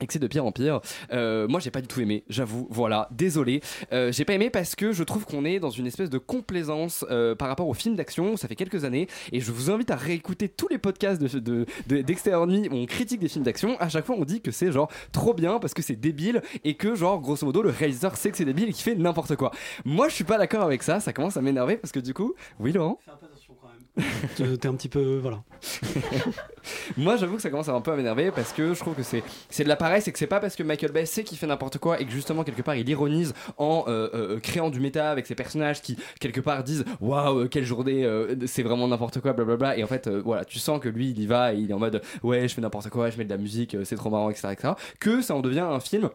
et c'est de pire en pire. Euh, moi, j'ai pas du tout aimé, j'avoue. Voilà, désolé. Euh, j'ai pas aimé parce que je trouve qu'on est dans une espèce de complaisance euh, par rapport aux films d'action. Ça fait quelques années et je vous invite à réécouter tous les podcasts de, de, de- d'Extérieur Nuit où on critique des films d'action. À chaque fois, on dit que c'est genre trop bien parce que c'est débile et que genre grosso modo le réalisateur sait que c'est débile et qu'il fait n'importe quoi. Moi, je suis pas d'accord avec ça. Ça commence à m'énerver parce que du coup, oui, Laurent? <laughs> T'es un petit peu. Voilà. <laughs> Moi, j'avoue que ça commence à un peu à m'énerver parce que je trouve que c'est c'est de la paresse et que c'est pas parce que Michael Bay sait qu'il fait n'importe quoi et que justement quelque part il ironise en euh, euh, créant du méta avec ses personnages qui quelque part disent waouh quelle journée euh, c'est vraiment n'importe quoi blablabla et en fait euh, voilà tu sens que lui il y va et il est en mode ouais je fais n'importe quoi je mets de la musique euh, c'est trop marrant etc etc que ça en devient un film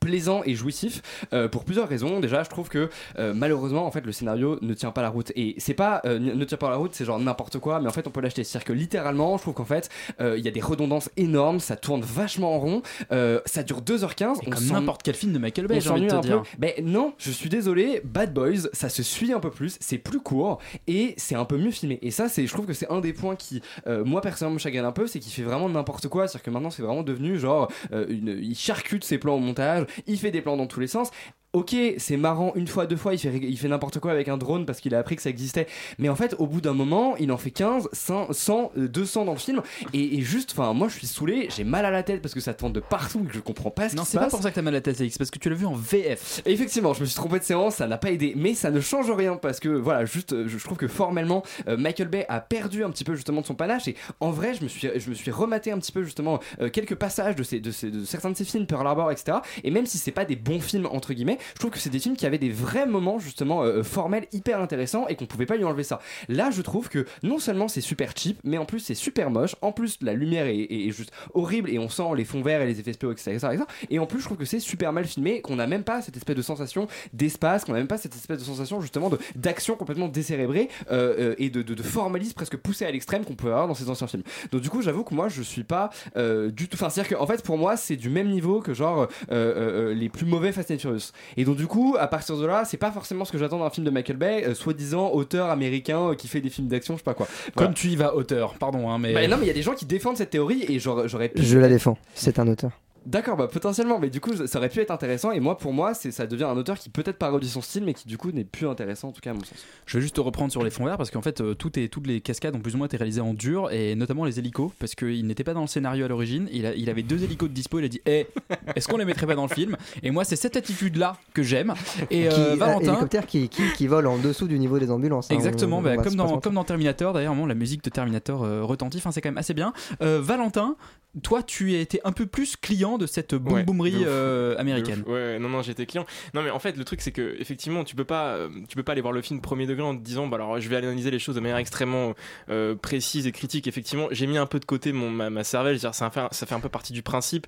plaisant et jouissif euh, pour plusieurs raisons déjà je trouve que euh, malheureusement en fait le scénario ne tient pas la route et c'est pas euh, ne tient pas la route c'est genre n'importe quoi mais en fait on peut l'acheter c'est à dire que littéralement je trouve qu'en fait il y a des redondances énormes ça tourne vachement en rond ça dure 2h15 on Comme n'importe quel film de Michael Bay, j'ai envie de te un dire. peu. Ben non, je suis désolé, Bad Boys, ça se suit un peu plus, c'est plus court et c'est un peu mieux filmé. Et ça, c'est, je trouve que c'est un des points qui, moi personnellement, me chagrine un peu, c'est qu'il fait vraiment n'importe quoi. C'est-à-dire que maintenant, c'est vraiment devenu genre, une, il charcute ses plans au montage, il fait des plans dans tous les sens. Ok, c'est marrant une fois, deux fois, il fait, il fait n'importe quoi avec un drone parce qu'il a appris que ça existait. Mais en fait, au bout d'un moment, il en fait 15, 100, 100 euh, 200 dans le film. Et, et juste, enfin, moi je suis saoulé, j'ai mal à la tête parce que ça tourne de partout et que je comprends pas ce Non, qui se c'est pas passe. pour ça que t'as mal à la tête, Félix, parce que tu l'as vu en VF. Et Effectivement, je me suis trompé de séance, ça n'a pas aidé, mais ça ne change rien parce que voilà, juste, euh, je, je trouve que formellement, euh, Michael Bay a perdu un petit peu justement de son panache et en vrai, je me suis, je me suis rematé un petit peu justement euh, quelques passages de, ces, de, ces- de certains de ses films, Pearl Harbor, etc. Et même si c'est pas des bons films entre guillemets, je trouve que c'est des films qui avaient des vrais moments justement euh, formels hyper intéressants et qu'on pouvait pas lui enlever ça. Là, je trouve que non seulement c'est super cheap, mais en plus c'est super moche. En plus, la lumière est, juste horrible et on sent les fonds verts et les effets spéciaux, etc., etc., etc. Et en plus, je trouve que c'est super mal filmé, qu'on n'a même pas cette espèce de sensation d'espace, qu'on n'a même pas cette espèce de sensation justement d'action complètement décérébrée euh, euh, et de, formalisme presque poussé à l'extrême qu'on peut avoir dans ces anciens films. Donc du coup, j'avoue que moi, je suis pas du tout. Enfin, c'est-à-dire qu'en fait, pour moi, c'est du même niveau que genre les plus mauvais Fast and Furious. Et donc du coup, à partir de là, c'est pas forcément ce que j'attends d'un film de Michael Bay, euh, soi-disant auteur américain euh, qui fait des films d'action, je sais pas quoi. Voilà. Comme tu y vas, auteur, pardon, hein, mais. Bah, non, mais il y a des gens qui défendent cette théorie et j'aurais j'aurais pu- Je la défends, c'est un auteur. D'accord, bah potentiellement, mais du coup, ça aurait pu être intéressant. Et moi, pour moi, c'est ça devient un auteur qui peut-être parodie son style, mais qui du coup n'est plus intéressant en tout cas à mon sens. Je vais juste te reprendre sur les fonds verts parce qu'en fait, euh, tout est, toutes les cascades ont plus ou moins été réalisées en dur et notamment les hélicos parce qu'il n'était pas dans le scénario à l'origine. Il, a- il avait deux hélicos de dispo. Il a dit Eh, est-ce qu'on les mettrait pas dans le film? Et moi, c'est cette attitude-là que j'aime. Et euh, Qui- un Valentin. hélicoptère qui, qui, qui vole en dessous du niveau des ambulances. hein, Exactement, on- bah, on comme, dans, comme dans Terminator, d'ailleurs, bon, la musique de Terminator euh, retentit, enfin, c'est quand même assez bien. Euh, Valentin, toi, tu étais un peu plus client de cette boom Ouais, boomerie de ouf. euh, américaine. Ouais, ouais, non, non, j'étais client. Non, mais en fait, le truc, c'est que effectivement, tu peux pas, euh, tu peux pas aller voir le film premier degré en te disant, bah alors, je vais analyser les choses de manière extrêmement euh, précise et critique. Effectivement, j'ai mis un peu de côté mon ma, ma cervelle. Ça fait, ça fait un peu partie du principe,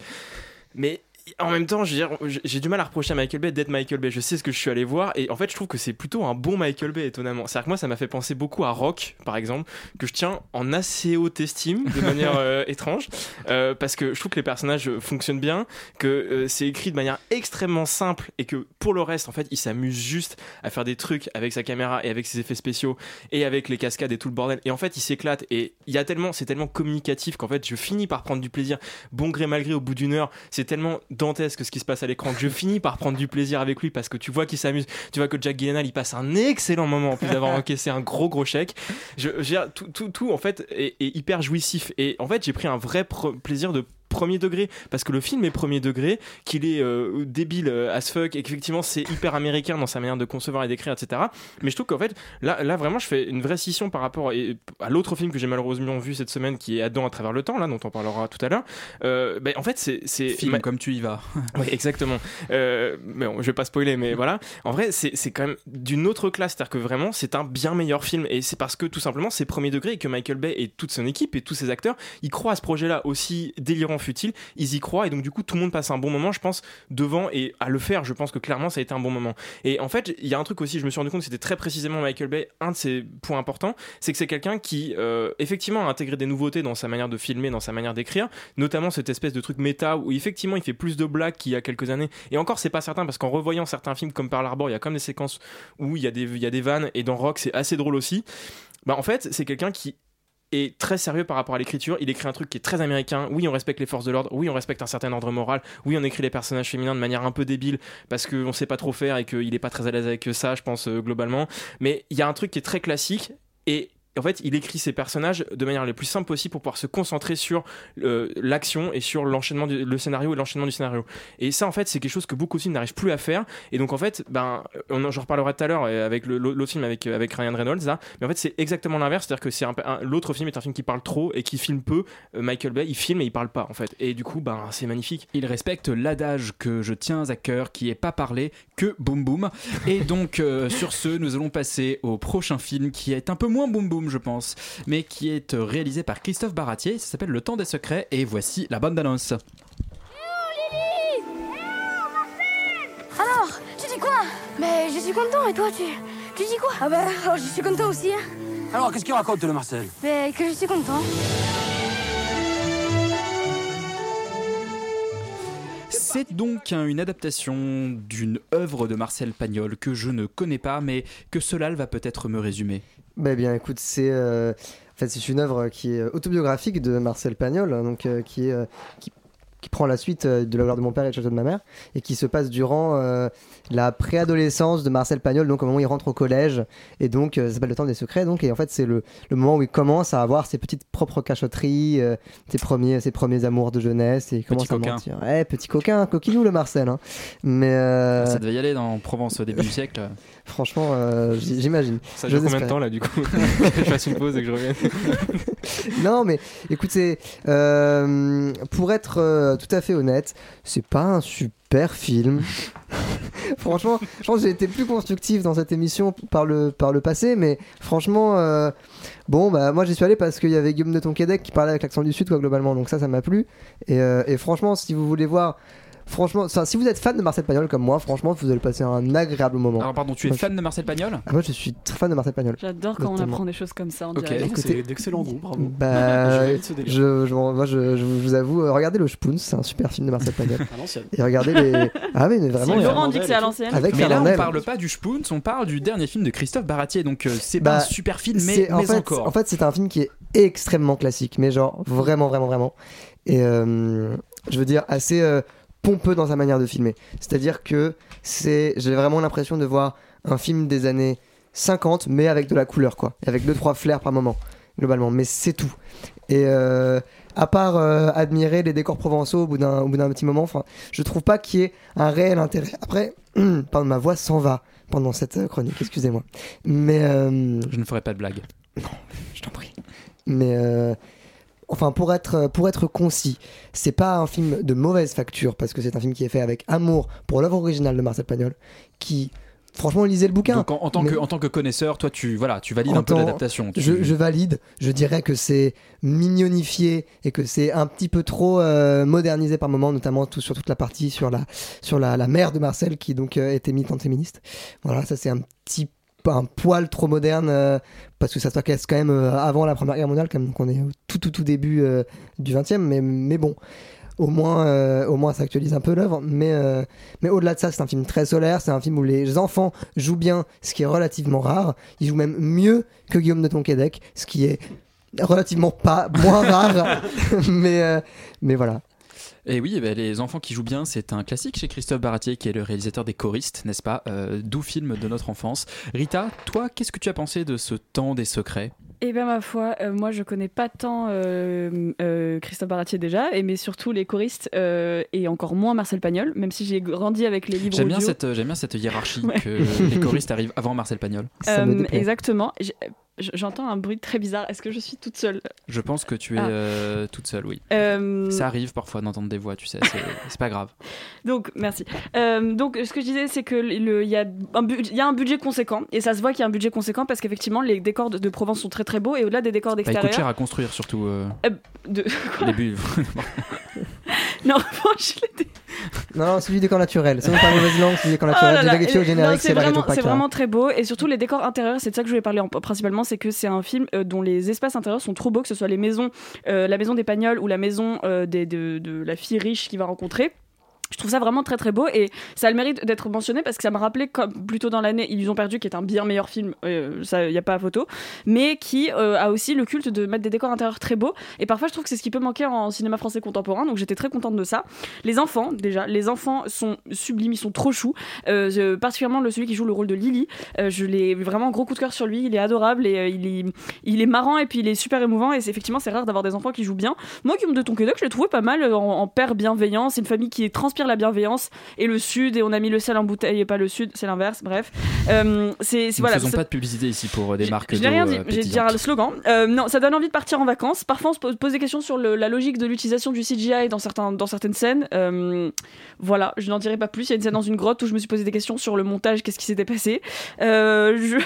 mais en même temps, j'ai- du mal à reprocher à Michael Bay d'être Michael Bay. Je sais ce que je suis allé voir et en fait, je trouve que c'est plutôt un bon Michael Bay, étonnamment. C'est-à-dire que moi, ça m'a fait penser beaucoup à Rock, par exemple, que je tiens en assez haute estime de manière <laughs> euh, étrange euh, parce que je trouve que les personnages euh, fonctionnent bien, que euh, c'est écrit de manière extrêmement simple et que pour le reste, en fait, il s'amuse juste à faire des trucs avec sa caméra et avec ses effets spéciaux et avec les cascades et tout le bordel. Et en fait, il s'éclate et il y a tellement, c'est tellement communicatif qu'en fait, je finis par prendre du plaisir, bon gré mal gré, au bout d'une heure. C'est tellement dantesque ce qui se passe à l'écran que je finis par prendre du plaisir avec lui parce que tu vois qu'il s'amuse. Tu vois que Jack Gyllenhaal, il passe un excellent moment en plus d'avoir <laughs> encaissé un gros gros chèque. Je, je tout, tout, tout, en fait est, est hyper jouissif et en fait, j'ai pris un vrai plaisir de premier degré parce que le film est premier degré qu'il est euh, débile euh, as fuck et qu'effectivement c'est hyper américain dans sa manière de concevoir et d'écrire etc mais je trouve qu'en fait là, là vraiment je fais une vraie scission par rapport à l'autre film que j'ai malheureusement vu cette semaine qui est Adam à travers le temps là dont on parlera tout à l'heure euh, ben, en fait c'est c'est Film ma- comme tu y vas. <laughs> oui, exactement. Euh, mais bon, je vais pas spoiler, mais voilà. En vrai, c'est c'est quand même d'une autre classe. C'est-à-dire que vraiment, c'est un bien meilleur film. Et c'est parce que tout simplement, c'est premier degré et que Michael Bay et toute son équipe et tous ses acteurs, ils croient à ce projet-là aussi délirant, futile. Ils y croient et donc du coup, tout le monde passe un bon moment, je pense, devant et à le faire. Je pense que clairement, ça a été un bon moment. Et en fait, il y a un truc aussi, je me suis rendu compte, c'était très précisément Michael Bay. Un de ses points importants, c'est que c'est quelqu'un qui, euh, effectivement, a intégré des nouveautés dans sa manière de filmer, dans sa manière d'écrire, notamment cette espèce de truc méta où effectivement il fait plus de blagues qu'il y a quelques années. Et encore, c'est pas certain parce qu'en revoyant certains films comme Pearl Harbor, il y a comme des séquences où il y a des, y a des vannes et dans Rock, c'est assez drôle aussi. Bah, en fait, c'est quelqu'un qui est très sérieux par rapport à l'écriture. Il écrit un truc qui est très américain. Oui, on respecte les forces de l'ordre. Oui, on respecte un certain ordre moral. Oui, on écrit les personnages féminins de manière un peu débile parce qu'on sait pas trop faire et qu'il est pas très à l'aise avec ça, je pense, euh, globalement. Mais il y a un truc qui est très classique et en fait, il écrit ses personnages de manière la plus simple possible pour pouvoir se concentrer sur euh, l'action et sur l'enchaînement du scénario et l'enchaînement du scénario. Et ça, en fait, c'est quelque chose que beaucoup aussi n'arrivent plus à faire. Et donc, en fait, ben, j'en reparlerai tout à l'heure euh, avec l'autre film avec, Ryan Reynolds, là. Mais en fait, c'est exactement l'inverse. C'est-à-dire que c'est l'autre film est un film qui parle trop et qui filme peu. Euh, Michael Bay, il filme et il parle pas, en fait. Et du coup, ben, c'est magnifique. Il respecte l'adage que je tiens à cœur, qui est pas parler que boum boum. Et donc, sur ce, nous allons passer au prochain film qui est un peu moins boum boum, je pense, mais qui est euh, réalisé par Christophe Baratier. Ça s'appelle Le Temps des Secrets. Et voici la bande d'annonce. Alors, tu dis quoi? Mais je suis content et toi tu, tu dis quoi? Ah bah alors, je suis content aussi. Hein. Alors, qu'est-ce qu'il raconte, le Marcel? Mais que je suis content. C'est donc un- une adaptation d'une œuvre de Marcel Pagnol que je ne connais pas, mais que Solal va peut-être me résumer. Bah bien, écoute, c'est euh, en fait c'est une œuvre qui est autobiographique de Marcel Pagnol, hein, donc euh, qui est euh, qui, qui prend la suite euh, de la gloire de mon père et le château de ma mère et qui se passe durant euh, la préadolescence de Marcel Pagnol, donc au moment où il rentre au collège et donc euh, ça s'appelle le temps des secrets, donc et en fait c'est le, le moment où il commence à avoir ses petites propres cachotteries, euh, ses premiers ses premiers amours de jeunesse et il commence à coquin. mentir. Ouais, petit coquin, coquinou le Marcel, hein. mais euh, Ça devait y aller dans Provence au début du siècle. <laughs> franchement euh, j'imagine. Ça dure combien de temps là, du coup? Que <laughs> je fasse une pause et que je revienne. <laughs> <laughs> non, mais écoutez, euh, pour être euh, tout à fait honnête, c'est pas un super film. <laughs> franchement, je pense que j'ai été plus constructif dans cette émission par le, par le passé, mais franchement, euh, bon, bah moi j'y suis allé parce qu'il y avait Guillaume de Tonquédec qui parlait avec l'accent du Sud, quoi, globalement, donc ça, ça m'a plu. Et, et franchement, si vous voulez voir. Franchement, si vous êtes fan de Marcel Pagnol comme moi, franchement, vous allez passer un agréable moment. Alors pardon, tu es Moi, je- fan de Marcel Pagnol Ah, Moi, je suis très fan de Marcel Pagnol. J'adore quand on apprend des choses comme ça en direct. Écoutez- d'excellents goûts, bravo. Bah, <laughs> Je je, je, moi, je, je vous avoue, euh, regardez le Spoons, c'est un super film de Marcel Pagnol. <laughs> À l'ancienne. Et regardez les. Ah oui, mais vraiment. Si Laurent dit que c'est à l'ancienne. Avec mais là, on parle pas du Spoons, on parle du dernier film de Christophe Baratier. Donc, euh, c'est pas Bah, un super film, mais, c'est- en mais fait, encore. En fait, c'est un film qui est extrêmement classique, mais genre vraiment, vraiment, vraiment. Et euh, je veux dire, assez euh, pompeux dans sa manière de filmer. C'est-à-dire que c'est, j'ai vraiment l'impression de voir un film des années 50, mais avec de la couleur, quoi. Avec deux, trois flares par moment, globalement. Mais c'est tout. Et euh, à part euh, admirer les décors provençaux au bout d'un, au bout d'un petit moment, enfin, je trouve pas qu'il y ait un réel intérêt. Après, <clears throat> pardon, ma voix s'en va pendant cette euh, chronique, excusez-moi. Mais euh, Je ne ferai pas de blague. je t'en prie. Mais enfin, pour être, pour être concis, c'est pas un film de mauvaise facture parce que c'est un film qui est fait avec amour pour l'œuvre originale de Marcel Pagnol, qui, franchement, lisez le bouquin. Donc, en, en tant Mais que, en tant que connaisseur, toi, tu, voilà, tu valides en un peu l'adaptation. Tu- Je, je valide. Je dirais que c'est mignonifié et que c'est un petit peu trop euh, modernisé par moment, notamment tout, sur toute la partie sur la, sur la, la mère de Marcel qui donc euh, était militante féministe. Voilà, ça c'est un petit un poil trop moderne euh, parce que ça se passe quand même euh, avant la Première Guerre mondiale, quand même, donc on est au tout tout tout début euh, du 20e, mais, mais bon. Au moins, au moins, ça actualise un peu l'œuvre. Mais, mais au-delà de ça, c'est un film très solaire. C'est un film où les enfants jouent bien, ce qui est relativement rare. Ils jouent même mieux que Guillaume de Tonquédec, ce qui est relativement pas moins rare. <laughs> <laughs> mais, euh, mais voilà. Et oui, eh ben, Les Enfants qui jouent bien, c'est un classique chez Christophe Baratier, qui est le réalisateur des choristes, n'est-ce pas? Euh, Doux film de notre enfance. Rita, toi, qu'est-ce que tu as pensé de ce temps des secrets? Eh bien, ma foi, euh, moi, je connais pas tant euh, euh, Christophe Baratier déjà, et mais surtout les choristes, euh, et encore moins Marcel Pagnol, même si j'ai grandi avec les livres J'aime bien, cette, j'aime bien cette hiérarchie Ouais. que les choristes arrivent avant Marcel Pagnol. <laughs> Euh, exactement. J'ai- J'entends un bruit très bizarre. Est-ce que je suis toute seule? Je pense que tu es Ah. euh, toute seule, oui. Euh, Ça arrive parfois d'entendre des voix, tu sais, c'est, <laughs> c'est pas grave. Donc, merci. Euh, donc, ce que je disais, c'est que le- il y, a un bu- y a un budget conséquent, et ça se voit qu'il y a un budget conséquent parce qu'effectivement, les décors de, de Provence sont très très beaux, et au-delà des décors Bah, il coûte d'extérieur. cher à construire, surtout. euh, Euh, de... les bu- <laughs> non, franchement, je l'ai Non, c'est du décor naturel. C'est pas mauvaise langue, c'est du décor Oh naturel. là là, générique, c'est région vraiment, c'est PACA. vraiment très beau et surtout les décors intérieurs, c'est de ça que je voulais parler en- principalement, c'est que c'est un film euh, dont les espaces intérieurs sont trop beaux, que ce soit les maisons, euh, la maison des Pagnols ou la maison euh, des- de, de la fille riche qu'il va rencontrer. Je trouve ça vraiment très très beau et ça a le mérite d'être mentionné parce que ça me rappelait comme plus tôt dans l'année Ils ont perdu qui est un bien meilleur film, euh, ça il y a pas à photo, mais qui euh, a aussi le culte de mettre des décors intérieurs très beaux et parfois je trouve que c'est ce qui peut manquer en cinéma français contemporain donc j'étais très contente de ça. Les enfants déjà, les enfants sont sublimes, ils sont trop choux, Euh, particulièrement le celui qui joue le rôle de Lily, je l'ai vraiment gros coup de cœur sur lui, il est adorable et il, est, il est marrant et puis il est super émouvant et c'est effectivement c'est rare d'avoir des enfants qui jouent bien. Moi Guillaume de Tonquédec, je l'ai trouvé pas mal en, en père bienveillant, c'est une famille qui la bienveillance et le sud et on a mis le sel en bouteille et pas le sud, c'est l'inverse, bref. Euh, c'est voilà, faisons ça- pas de publicité ici pour euh, des marques je n'ai rien dit, euh, j'ai dit le slogan. Non, ça donne envie de partir en vacances. Parfois, on se pose, des questions sur le- la logique de l'utilisation du CGI dans, certains, dans certaines scènes. Voilà, je n'en dirai pas plus. Il y a une scène dans une grotte où je me suis posé des questions sur le montage, qu'est-ce qui s'était passé. Je-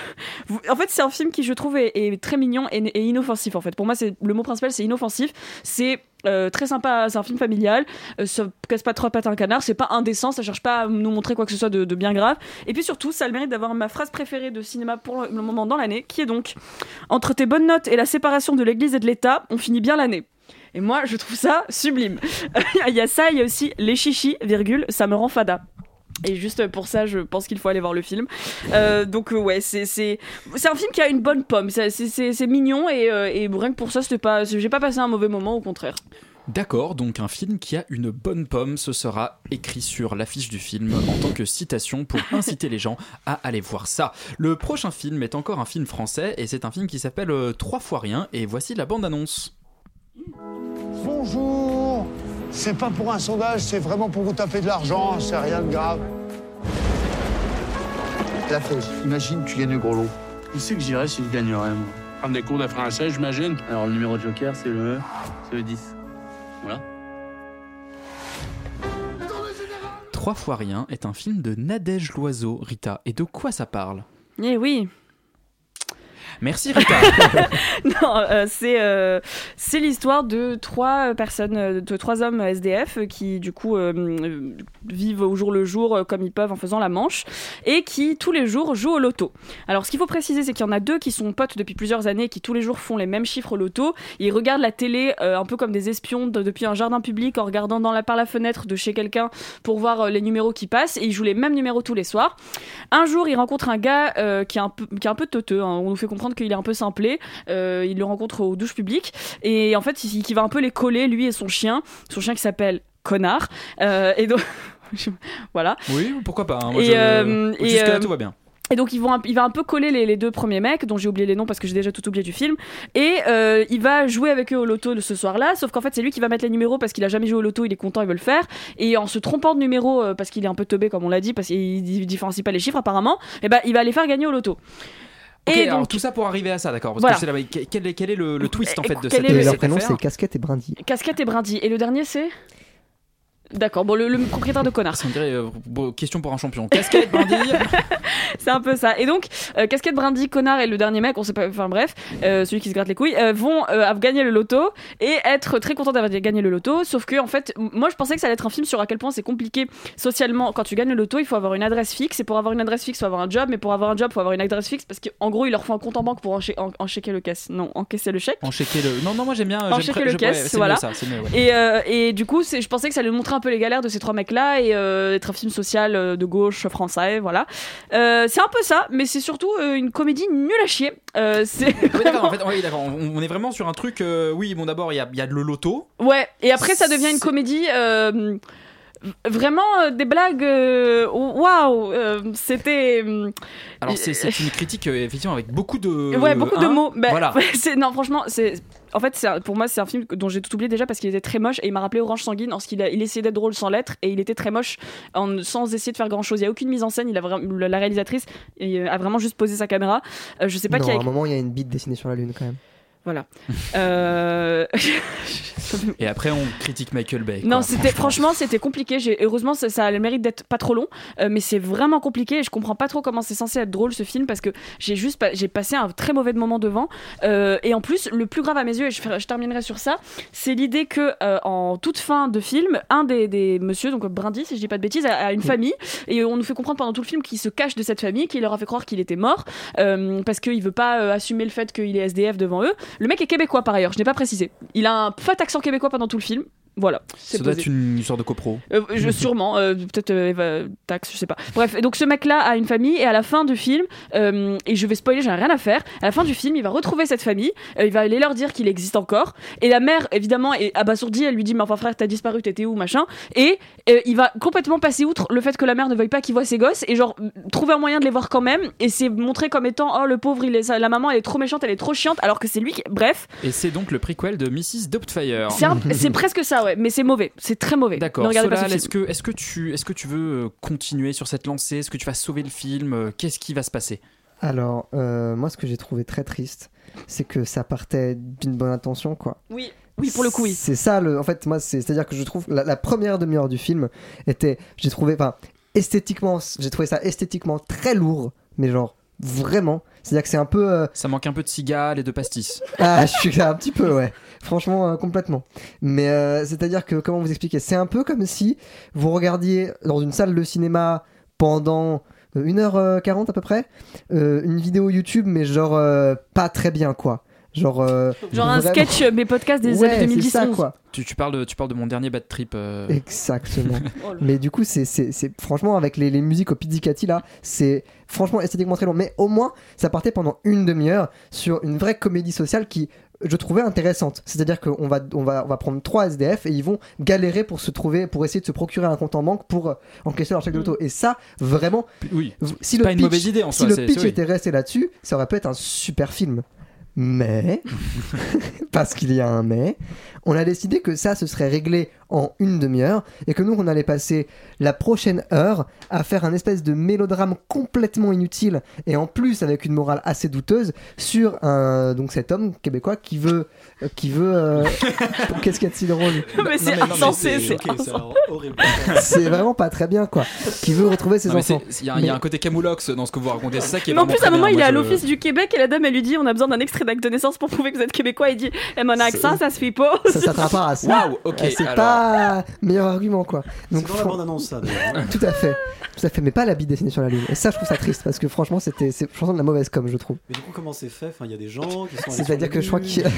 En fait, c'est un film qui, je trouve, est, est très mignon et, et inoffensif. En fait, pour moi, c'est le mot principal, c'est inoffensif. C'est euh, très sympa, c'est un film familial, euh, ça casse pas trois pattes à un canard, c'est pas indécent, ça cherche pas à nous montrer quoi que ce soit de, de bien grave. Et puis surtout, ça a le mérite d'avoir ma phrase préférée de cinéma pour le moment dans l'année, qui est donc Entre tes bonnes notes et la séparation de l'Église et de l'État, on finit bien l'année. Et moi, je trouve ça sublime. <laughs> Il y a ça, il y a aussi les chichis, virgule, ça me rend fada. Et juste pour ça, je pense qu'il faut aller voir le film. Euh, donc euh, ouais, c'est c'est un film qui a une bonne pomme. C'est- mignon et, euh, et rien que pour ça, c'était pas, j'ai pas passé un mauvais moment, au contraire. D'accord, donc un film qui a une bonne pomme, ce sera écrit sur l'affiche du film en tant que citation pour <laughs> inciter les gens à aller voir ça. Le prochain film est encore un film français et c'est un film qui s'appelle Trois fois rien et voici la bande-annonce. Bonjour C'est pas pour un sondage, c'est vraiment pour vous taper de l'argent, c'est rien de grave. La fausse. Imagine, tu gagnes le gros lot. Où c'est que j'irais si je gagnerais, moi Prendre des cours de français, j'imagine. Alors, le numéro de joker, c'est le... c'est le 10. Voilà. Trois fois rien est un film de Nadège Loiseau, Rita. Et de quoi ça parle? Eh oui. Merci Rita. <laughs> non, euh, c'est euh, c'est l'histoire de trois personnes, euh, de trois hommes SDF qui du coup vivent au jour le jour comme ils peuvent en faisant la manche et qui tous les jours jouent au loto. Alors ce qu'il faut préciser, c'est qu'il y en a deux qui sont potes depuis plusieurs années, qui tous les jours font les mêmes chiffres au loto. Ils regardent la télé un peu comme des espions de- depuis un jardin public en regardant par la fenêtre de chez quelqu'un pour voir les numéros qui passent et ils jouent les mêmes numéros tous les soirs. Un jour, il rencontre un gars qui est un peu, qui est un peu hein. On nous fait comprendre qu'il est un peu simplé. Euh, il le rencontre aux douches publiques et en fait, il, qui va un peu les coller lui et son chien. Son chien qui s'appelle Connard. Euh, et donc, <laughs> voilà. Oui, pourquoi pas. hein. Moi, Et, je- euh, Jusque-là, euh, tout va bien. Et donc ils vont il va un peu coller les, les deux premiers mecs dont j'ai oublié les noms parce que j'ai déjà tout oublié du film et euh, il va jouer avec eux au loto de ce soir-là sauf qu'en fait c'est lui qui va mettre les numéros parce qu'il a jamais joué au loto il est content il veut le faire et en se trompant de numéro parce qu'il est un peu teubé comme on l'a dit parce qu'il di- différencie pas les chiffres apparemment et ben il va les faire gagner au loto Ok, et alors donc tout ça pour arriver à ça, d'accord. Parce Voilà. que c'est là- quel, est, quel est le, le twist en fait de cette, est le- Et leur prénom, c'est Casquette et Brindy. casquette et brindille et le dernier c'est? D'accord, bon, le, le propriétaire de connard. On dirait euh, question pour un champion. Casquette, bandille. <laughs> c'est un peu ça. Et donc, euh, Casquette Brindy, Connard et le dernier mec, on sait pas, enfin bref, euh, celui qui se gratte les couilles, vont gagner le loto et être très contents d'avoir gagné le loto. Sauf que, en fait, moi je pensais que ça allait être un film sur à quel point c'est compliqué socialement. Quand tu gagnes le loto, il faut avoir une adresse fixe. Et pour avoir une adresse fixe, il faut avoir un job. Mais pour avoir un job, il faut avoir une adresse fixe parce qu'en gros, il leur faut un compte en banque pour en- enchecker le caisse. Non, encaisser le chèque. Enchecker le. Non, non, moi j'aime bien. pré- le caisse, voilà. mieux ça, c'est mieux, ouais. Et, et du coup, je pensais que ça allait montrer un peu les galères de ces trois mecs-là et euh, être un film social euh, de gauche français, voilà. Euh, c'est un peu ça, mais c'est surtout euh, une comédie nulle à chier. C'est Oui, d'accord, en fait, oui, d'accord, on, on est vraiment sur un truc. oui, bon, d'abord, il y a, y a le loto. ouais. Et après, ça devient une comédie. Vraiment euh, des blagues, euh, waouh, euh, c'était. Alors, c'est c'est une critique, euh, effectivement, avec beaucoup de. Ouais, beaucoup de hein, mots. Bah, voilà. <laughs> non, franchement, c'est. En fait, pour moi, c'est un film dont j'ai tout oublié déjà parce qu'il était très moche et il m'a rappelé Orange Sanguine en ce qu'il a, il essayait d'être drôle sans l'être et il était très moche en, sans essayer de faire grand chose. Il y a aucune mise en scène. Il a vraiment, la réalisatrice a vraiment juste posé sa caméra. Euh, je sais pas non, qui a à un moment, il y a une bite dessinée sur la lune quand même. Voilà. Euh, <laughs> Et après, on critique Michael Bay. Non, c'était franchement, c'était compliqué. Heureusement ça, ça a le mérite d'être pas trop long, euh, mais c'est vraiment compliqué. Et je comprends pas trop comment c'est censé être drôle ce film parce que j'ai juste pas- j'ai passé un très mauvais moment devant. Euh, et en plus, le plus grave à mes yeux, et je, terminerai sur ça, c'est l'idée que en toute fin de film, un des, des monsieur, donc Brindy, si je dis pas de bêtises, a, a une famille et on nous fait comprendre pendant tout le film qu'il se cache de cette famille, qu'il leur a fait croire qu'il était mort parce qu'il veut pas assumer le fait qu'il est SDF devant eux. Le mec est québécois par ailleurs, je n'ai pas précisé. Il a un fat accent québécois pendant tout le film. Voilà. Ça doit être une histoire de copro. Euh, je, sûrement, euh, peut-être euh, Eva Tax, je sais pas. Bref, donc ce mec-là a une famille et à la fin du film, euh, et je vais spoiler, j'en ai rien à faire. À la fin du film, il va retrouver cette famille, il va aller leur dire qu'il existe encore. Et la mère, évidemment, est abasourdie. Elle lui dit, mais enfin frère, t'as disparu, t'étais où, machin. Et il va complètement passer outre le fait que la mère ne veuille pas qu'il voit ses gosses et genre trouver un moyen de les voir quand même. Et c'est montré comme étant, oh le pauvre, il est, la maman, elle est trop méchante, elle est trop chiante, alors que c'est lui qui, bref. Et c'est donc le prequel de Mrs. Doubtfire. C'est presque ça, ouais, mais c'est mauvais, c'est très mauvais. D'accord. Est-ce que, est-ce que tu, est-ce que tu veux euh, continuer sur cette lancée? Est-ce que tu vas sauver le film? Euh, Qu'est-ce qui va se passer? Alors, euh, moi, ce que j'ai trouvé très triste, c'est que ça partait d'une bonne intention, quoi. Oui, oui, pour le coup, oui. C'est ça, le, en fait, moi, c'est- c'est-à-dire que je trouve la, la première demi-heure du film était, j'ai trouvé, enfin, esthétiquement, j'ai trouvé ça esthétiquement très lourd, mais genre vraiment. C'est-à-dire que c'est un peu. euh, Ça manque un peu de cigales et de pastis. <laughs> ah, je suis un petit peu, ouais. Franchement, euh, complètement. Mais euh, c'est-à-dire que, comment vous expliquer? C'est un peu comme si vous regardiez dans une salle de cinéma pendant euh, 1h40 à peu près, une vidéo YouTube, mais genre pas très bien, quoi. Genre, euh, Genre un vraiment- sketch, euh, mes podcasts des Ouais, années c'est 2010 ça, quoi. Tu, tu parles de, tu parles de mon dernier bad trip. euh, Exactement. <laughs> Oh mais du coup, c'est, c'est, c'est- franchement, avec les, les musiques au pizzicati là, c'est franchement esthétiquement très long. Mais au moins, ça partait pendant une demi-heure sur une vraie comédie sociale qui, je trouvais intéressante. C'est-à-dire qu'on va, on va, on va prendre trois SDF et ils vont galérer pour se trouver, pour essayer de se procurer un compte en banque pour encaisser leur chèque de loto. Et ça, vraiment, oui. si C'est le pas une pitch- mauvaise idée en si soi, le pitch oui. était resté là-dessus, ça aurait pu être un super film. Mais, <laughs> parce qu'il y a un mais, on a décidé que ça, ce serait réglé en une demi-heure et que nous, on allait passer la prochaine heure à faire un espèce de mélodrame complètement inutile et en plus avec une morale assez douteuse sur un donc cet homme québécois qui veut euh, qui veut euh, <laughs> qu'est-ce qu'il y a de si drôle? Mais c'est insensé, c'est vraiment pas très bien quoi qui veut retrouver ses Non, enfants Il y, a- il y a un côté camoulox dans ce que vous racontez, c'est ça qui est Mais en plus, à un moment, bien. il est Moi, à je- l'office du Québec et la dame, elle lui dit on a besoin d'un extrait d'acte de naissance pour prouver que vous êtes québécois. Il dit Eh, mon accent, ça se fait pas. <laughs> ça s'attrape pas à ça Waouh, ok, c'est alors. pas meilleur argument quoi donc dans la fran- bande-annonce, ça, d'ailleurs. tout à fait tout à fait mais pas la bite dessinée sur la lune et ça je trouve ça triste parce que franchement c'était c'est franchement de la mauvaise com je trouve Mais du coup, comment c'est fait? Enfin, il y a des gens qui sont. C'est-à-dire que je crois qu'il- <laughs>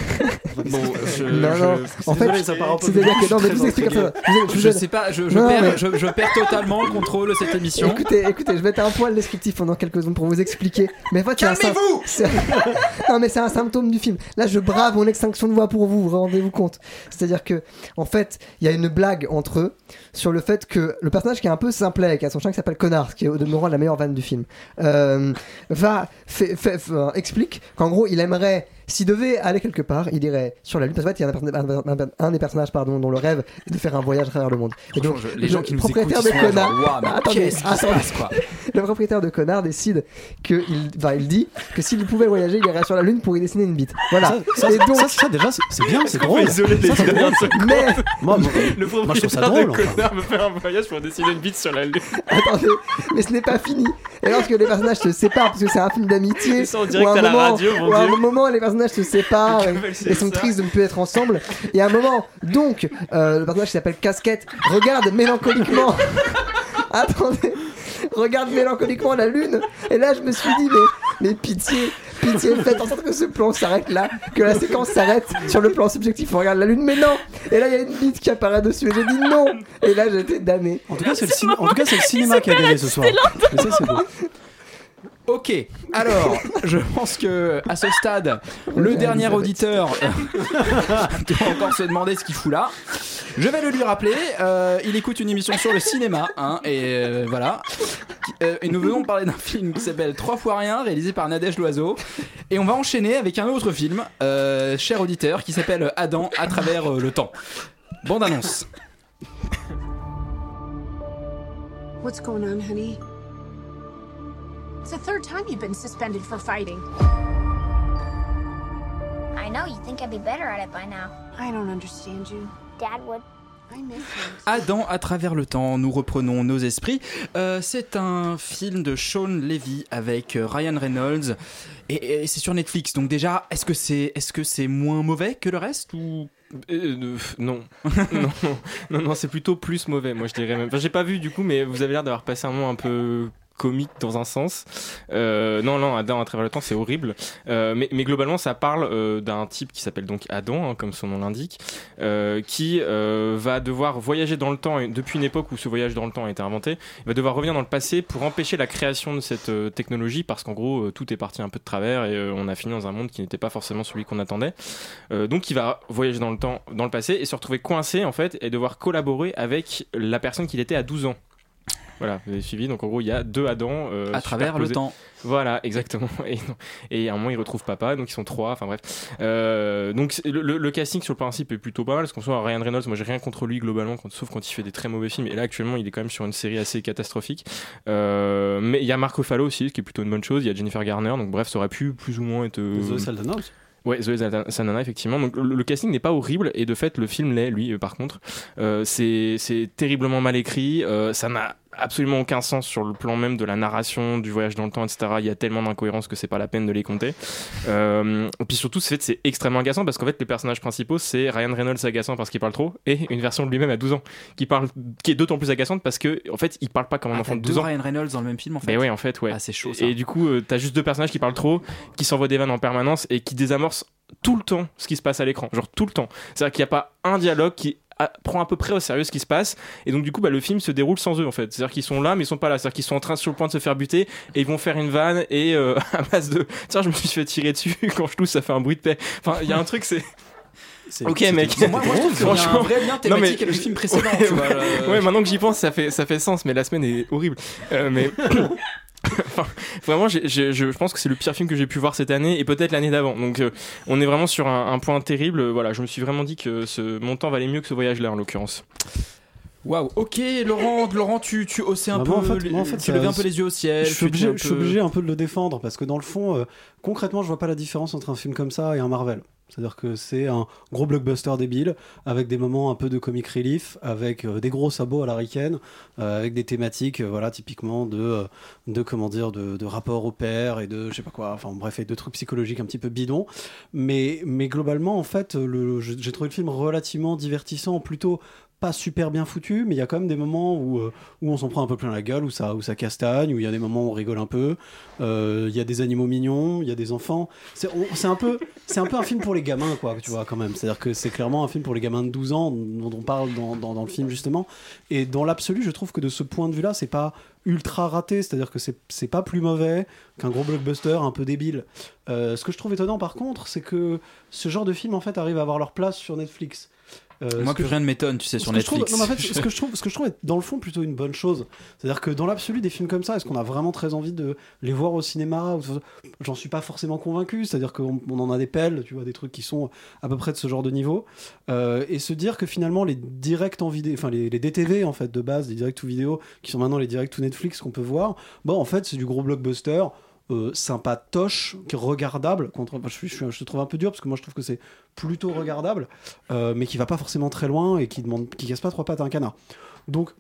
Bon, je- non non en fait ça c'est-à-dire que non mais vous très explique intrigué. après Vous- Je sais pas, je, je Non, perds, mais- je, je perds totalement le contrôle de cette émission. Écoutez, écoutez, je vais être un poil descriptif pendant quelques secondes pour vous expliquer. Mais en fait, un Calmez-vous <laughs> Non, mais c'est un symptôme du film. Là, je brave mon extinction de voix pour vous, rendez-vous compte. C'est-à-dire que, en fait, il y a une blague entre eux sur le fait que le personnage qui est un peu simplet, qui a son chien qui s'appelle Connard, qui est au demeurant la meilleure vanne du film, euh, va, fait, explique qu'en gros, il aimerait. S'il devait aller quelque part, il irait sur la Lune. Parce qu'en fait, il y a un, perso- un- un- un des personnages pardon, dont le rêve est de faire un voyage à travers le monde. Et donc, je- les le gens qui nous propriétaire écoutent, de Connard. genre, mais Attendez, qu'est-ce qui se attendez. passe, quoi? Le propriétaire de Connard décide que il, enfin, il dit que s'il pouvait voyager, il irait sur la Lune pour y dessiner une bite. Voilà. Ça, Et ça, donc, ça, ça, déjà, c'est bien, c'est drôle. isoler les Ça, mais Moi, moi, Le moi, je trouve ça propriétaire drôle. de enfin. connard veut faire un voyage pour dessiner une bite sur la lune. <laughs> attendez, mais ce n'est pas fini. Et lorsque les personnages se séparent, parce que c'est un film d'amitié, Ça, en direct où à un la radio, à moment les personnages se séparent et, sait et sont tristes de ne plus être ensemble. Et à un moment, donc, euh, le personnage qui s'appelle Casquette regarde mélancoliquement. <laughs> attendez. Regarde mélancoliquement la lune et là je me suis dit mais, mais pitié pitié faites en sorte que ce plan s'arrête là que la séquence s'arrête sur le plan subjectif on regarde la lune mais non et là il y a une bite qui apparaît dessus et j'ai dit non et là j'étais damné En tout cas, c'est le, ciné- en tout cas, c'est le cinéma qui a gagné ce soir. Et ça, c'est beau. <laughs> Ok, alors, je pense que à ce stade, le dernier auditeur <laughs> doit encore se demander ce qu'il fout là. Je vais le lui rappeler. euh, il écoute une émission sur le cinéma, hein, et euh, voilà. Euh, et nous venons de parler d'un film qui s'appelle Trois fois rien, réalisé par Nadège Loiseau. Et on va enchaîner avec un autre film, euh, cher auditeur, qui s'appelle Adam à travers euh, le temps. Bande annonce. What's going on, honey? It's the third time you've been suspended for fighting. I know, you think I'd be better at it by now. I don't understand you. Dad would. Adam à travers le temps, nous reprenons nos esprits. Euh, c'est un film de Sean Levy avec euh, Ryan Reynolds et, et c'est sur Netflix. Donc déjà, est-ce que c'est est-ce que c'est moins mauvais que le reste ou? Euh, euh, non. non, <laughs> non, non, non, c'est plutôt plus mauvais, moi je dirais même. Enfin, j'ai pas vu du coup, mais vous avez l'air d'avoir passé un moment un peu comique dans un sens. Euh, non, non, Adam à travers le temps, c'est horrible. Euh, mais, mais globalement, ça parle euh, d'un type qui s'appelle donc Adam, hein, comme son nom l'indique, euh, qui euh, va devoir voyager dans le temps, depuis une époque où ce voyage dans le temps a été inventé, il va devoir revenir dans le passé pour empêcher la création de cette euh, technologie, parce qu'en gros, tout est parti un peu de travers et on a fini dans un monde qui n'était pas forcément celui qu'on attendait. Donc il va voyager dans le temps, dans le passé et se retrouver coincé en fait et devoir collaborer avec la personne qu'il était à 12 ans. Voilà, vous avez suivi. Donc en gros, il y a deux Adam euh, À travers le temps. Voilà, exactement. <laughs> Et, à un moment, ils retrouvent papa, donc ils sont trois. Enfin bref. Euh, donc le, le- le casting sur le principe est plutôt pas mal. Parce qu'on soit Ryan Reynolds, moi j'ai rien contre lui globalement, quand- sauf quand il fait des très mauvais films. Et là actuellement, il est quand même sur une série assez catastrophique. Euh, mais il y a Marco Fallo aussi, ce qui est plutôt une bonne chose. Il y a Jennifer Garner, donc bref, ça aurait pu plus ou moins être. euh, Zoé Saldana aussi. Ouais, Zoé Saldana, effectivement. Donc le, casting n'est pas horrible et de fait le film l'est, lui, euh, par contre. Euh, c'est terriblement mal écrit. euh, ça n'a absolument aucun sens sur le plan même de la narration, du voyage dans le temps, etc. Il y a tellement d'incohérences que c'est pas la peine de les compter. Euh, et puis surtout, c'est c'est extrêmement agaçant parce qu'en fait, les personnages principaux, c'est Ryan Reynolds agaçant parce qu'il parle trop et une version de lui-même à 12 ans qui parle, qui est d'autant plus agaçante parce que en fait, il parle pas comme un Ah, enfant de 12 deux ans. Ryan Reynolds dans le même film en fait. Mais ouais, en fait, ouais. Ah, c'est chaud ça. Et du coup, euh, t'as juste deux personnages qui parlent trop, qui s'envoient des vannes en permanence et qui désamorcent tout le temps ce qui se passe à l'écran. Genre tout le temps. C'est-à-dire qu'il n'y a pas un dialogue qui a- prend à peu près au sérieux ce qui se passe. Et donc du coup bah, le film se déroule sans eux en fait. C'est à dire qu'ils sont là mais ils sont pas là. C'est à dire qu'ils sont en train sur le point de se faire buter et ils vont faire une vanne et euh, <laughs> à base de tiens je me suis fait tirer dessus <laughs> quand je tousse ça fait un bruit de paix. Enfin il y a un truc c'est Ok c'est- mec. Moi- moi, je trouve qu'il y a un vrai lien Non, mais- thématique avec le film précédent, <laughs> Ouais, tu vois, ouais, euh, ouais, maintenant que j'y pense, ça fait ça fait sens, mais la semaine est horrible. Euh, mais Enfin, vraiment, je pense que c'est le pire film que j'ai pu voir cette année et peut-être l'année d'avant. Donc, euh, on est vraiment sur un, un point terrible. Voilà, je me suis vraiment dit que ce montant valait mieux que ce voyage-là, en l'occurrence. Waouh, ok, Laurent, Laurent, tu, tu haussais un Bah, peu, en fait- les- en fait, tu ça- levais un peu les yeux au ciel. Je suis, obligé, un je suis peu- obligé un peu de le défendre parce que dans le fond, euh, concrètement, je vois pas la différence entre un film comme ça et un Marvel. C'est-à-dire que c'est un gros blockbuster débile avec des moments un peu de comic relief, avec euh, des gros sabots à la euh, avec des thématiques, euh, voilà, typiquement de, de de, rapport au père et de je sais pas quoi, enfin bref, de trucs psychologiques un petit peu bidons. Mais, mais globalement, en fait, j'ai trouvé le film relativement divertissant, plutôt pas super bien foutu, mais il y a quand même des moments où, euh, où on s'en prend un peu plein la gueule, où ça, où ça castagne, où il y a des moments où on rigole un peu. Euh, Il y a des animaux mignons, il y a des enfants. C'est un peu, un peu un film pour les gamins, quoi, tu vois, quand même. C'est-à-dire que c'est clairement un film pour les gamins de 12 ans dont on parle dans, dans, le film justement. Et dans l'absolu, je trouve que de ce point de vue-là, c'est pas ultra raté, c'est-à-dire que c'est pas plus mauvais qu'un gros blockbuster un peu débile. Euh, ce que je trouve étonnant par contre, c'est que ce genre de film en fait arrive à avoir leur place sur Netflix. Euh, Moi, plus que rien je- ne m'étonne, tu sais, sur je trouve- Netflix. non, en fait, ce que je trouve, ce que je trouve est dans le fond plutôt une bonne chose. C'est-à-dire que dans l'absolu des films comme ça, est-ce qu'on a vraiment très envie de les voir au cinéma J'en suis pas forcément convaincu. C'est-à-dire qu'on on en a des pelles, tu vois, des trucs qui sont à peu près de ce genre de niveau. Euh, et se dire que finalement les directs en vidéo, enfin les, les DTV en fait de base, les directs ou vidéo, qui sont maintenant les directs ou Netflix qu'on peut voir, bon en fait c'est du gros blockbuster. Euh, sympatoche, regardable. Contre, je, je te trouve un peu dur parce que moi je trouve que c'est plutôt regardable, euh, mais qui va pas forcément très loin et qui demande, qui casse pas trois pattes à un canard. Donc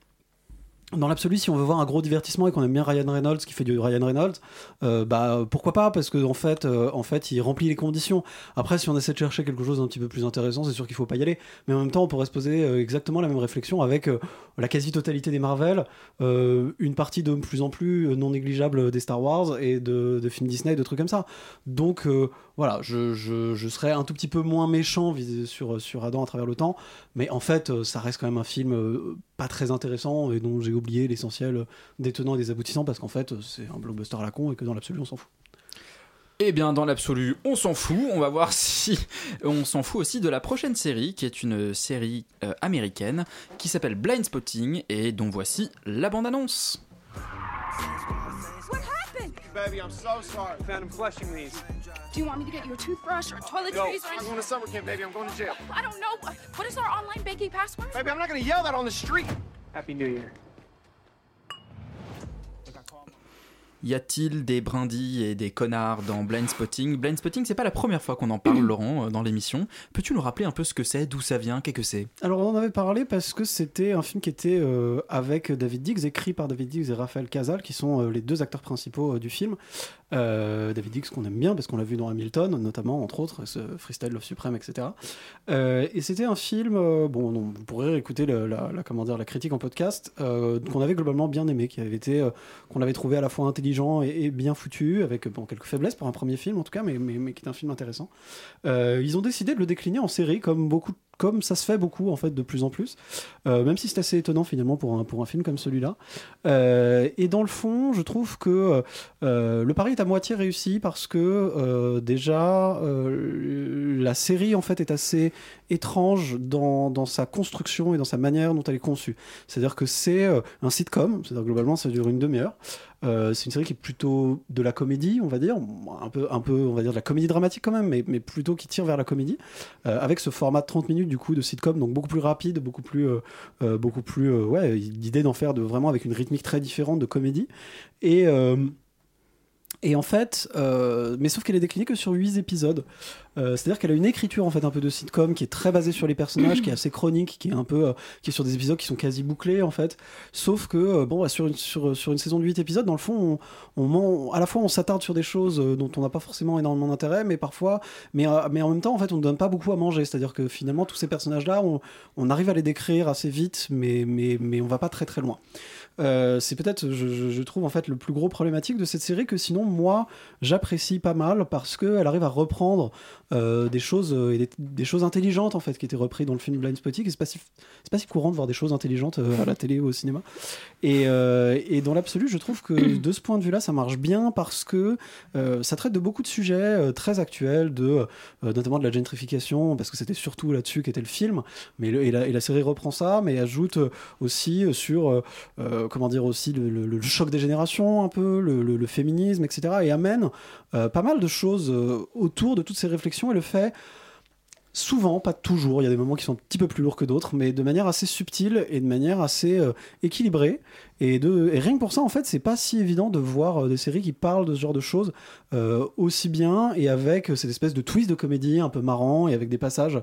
dans l'absolu, si on veut voir un gros divertissement et qu'on aime bien Ryan Reynolds qui fait du Ryan Reynolds, euh, bah pourquoi pas Parce que en fait, euh, en fait, il remplit les conditions. Après, si on essaie de chercher quelque chose d'un petit peu plus intéressant, c'est sûr qu'il faut pas y aller. Mais en même temps, on pourrait se poser euh, exactement la même réflexion avec la quasi-totalité des Marvel, une partie de plus en plus non négligeable des Star Wars et de, de films Disney, de trucs comme ça. Donc voilà, je, je, je serais un tout petit peu moins méchant sur, sur Adam à travers le temps, mais en fait, euh, ça reste quand même un film euh, pas très intéressant et dont j'ai oublié l'essentiel des tenants et des aboutissants parce qu'en fait, euh, c'est un blockbuster à la con et que dans l'absolu, on s'en fout. Eh bien, dans l'absolu, on s'en fout. On va voir <laughs> si on s'en fout aussi de la prochaine série, qui est une série américaine qui s'appelle Blind Spotting et dont voici la bande-annonce. What happened? Baby, I'm so sorry. Found him flushing these. Do you want me to get you a toothbrush or toiletries No, or I'm going to summer camp, baby. I'm going to jail. I don't know. What is our online banking password? Baby, I'm not going to yell that on the street. Happy New Year. Y a-t-il des brindilles et des connards dans Blind Spotting? Blind Spotting, c'est pas la première fois qu'on en parle, <clears throat> Laurent, euh, dans l'émission. Peux-tu nous rappeler un peu ce que c'est, d'où ça vient, qu'est-ce que c'est? Alors on en avait parlé parce que c'était un film qui était euh, avec David Diggs, écrit par David Diggs et Raphaël Casal, qui sont euh, les deux acteurs principaux euh, du film. Euh, David Diggs qu'on aime bien parce qu'on l'a vu dans Hamilton, notamment entre autres, ce Freestyle Love Supreme, etc. Euh, et c'était un film, euh, bon, vous pourrez écouter la, comment dire, la critique en podcast, qu'on avait globalement bien aimé, qui avait été, qu'on avait trouvé à la fois intelligent et, bien foutu, avec quelques faiblesses pour un premier film en tout cas, mais, mais, qui est un film intéressant. Ils ont décidé de le décliner en série, comme beaucoup, comme ça se fait beaucoup en fait de plus en plus, Euh, même si c'est assez étonnant finalement pour un, pour un film comme celui-là. Euh, et dans le fond, je trouve que euh, le pari est à moitié réussi parce que déjà la série en fait est assez étrange dans, dans sa construction et dans sa manière dont elle est conçue. C'est-à-dire que c'est un sitcom, c'est-à-dire globalement ça dure une demi-heure. Euh, c'est une série qui est plutôt de la comédie, on va dire, un peu, on va dire de la comédie dramatique quand même, mais, plutôt qui tire vers la comédie, euh, avec ce format de 30 minutes du coup de sitcom, donc beaucoup plus rapide, beaucoup plus, euh, ouais, l'idée d'en faire vraiment avec une rythmique très différente de comédie. Et et en fait, euh, mais sauf qu'elle est déclinée que sur 8 épisodes. Euh, C'est-à-dire qu'elle a une écriture en fait un peu de sitcom qui est très basée sur les personnages, qui est assez chronique, qui est un peu, euh, qui est sur des épisodes qui sont quasi bouclés en fait. Sauf que euh, bon, bah, sur une sur, sur une saison de 8 épisodes, dans le fond, on, on à la fois on s'attarde sur des choses euh, dont on n'a pas forcément énormément d'intérêt, mais parfois, mais euh, mais en même temps en fait, on ne donne pas beaucoup à manger. C'est-à-dire que finalement tous ces personnages-là, on, on arrive à les décrire assez vite, mais mais mais on va pas très très loin. Euh, c'est peut-être, je, trouve en fait le plus gros problématique de cette série que sinon moi, j'apprécie pas mal parce qu'elle arrive à reprendre euh, des choses euh, et des, choses intelligentes en fait qui étaient reprises dans le film Blind Spotting. Et C'est pas si c'est pas si courant de voir des choses intelligentes euh, à la télé ou au cinéma. Et, et dans l'absolu, je trouve que de ce point de vue-là, ça marche bien parce que ça traite de beaucoup de sujets très actuels, de notamment de la gentrification, parce que c'était surtout là-dessus qu'était le film. Mais et, la, et la série reprend ça, mais ajoute aussi sur comment dire aussi le, le- choc des générations un peu, le, féminisme, etc. Et amène pas mal de choses autour de toutes ces réflexions et le fait souvent, pas toujours, il y a des moments qui sont un petit peu plus lourds que d'autres, mais de manière assez subtile et de manière assez euh, équilibrée. Et, rien que pour ça, en fait, c'est pas si évident de voir euh, des séries qui parlent de ce genre de choses euh, aussi bien et avec euh, cette espèce de twist de comédie un peu marrant et avec des passages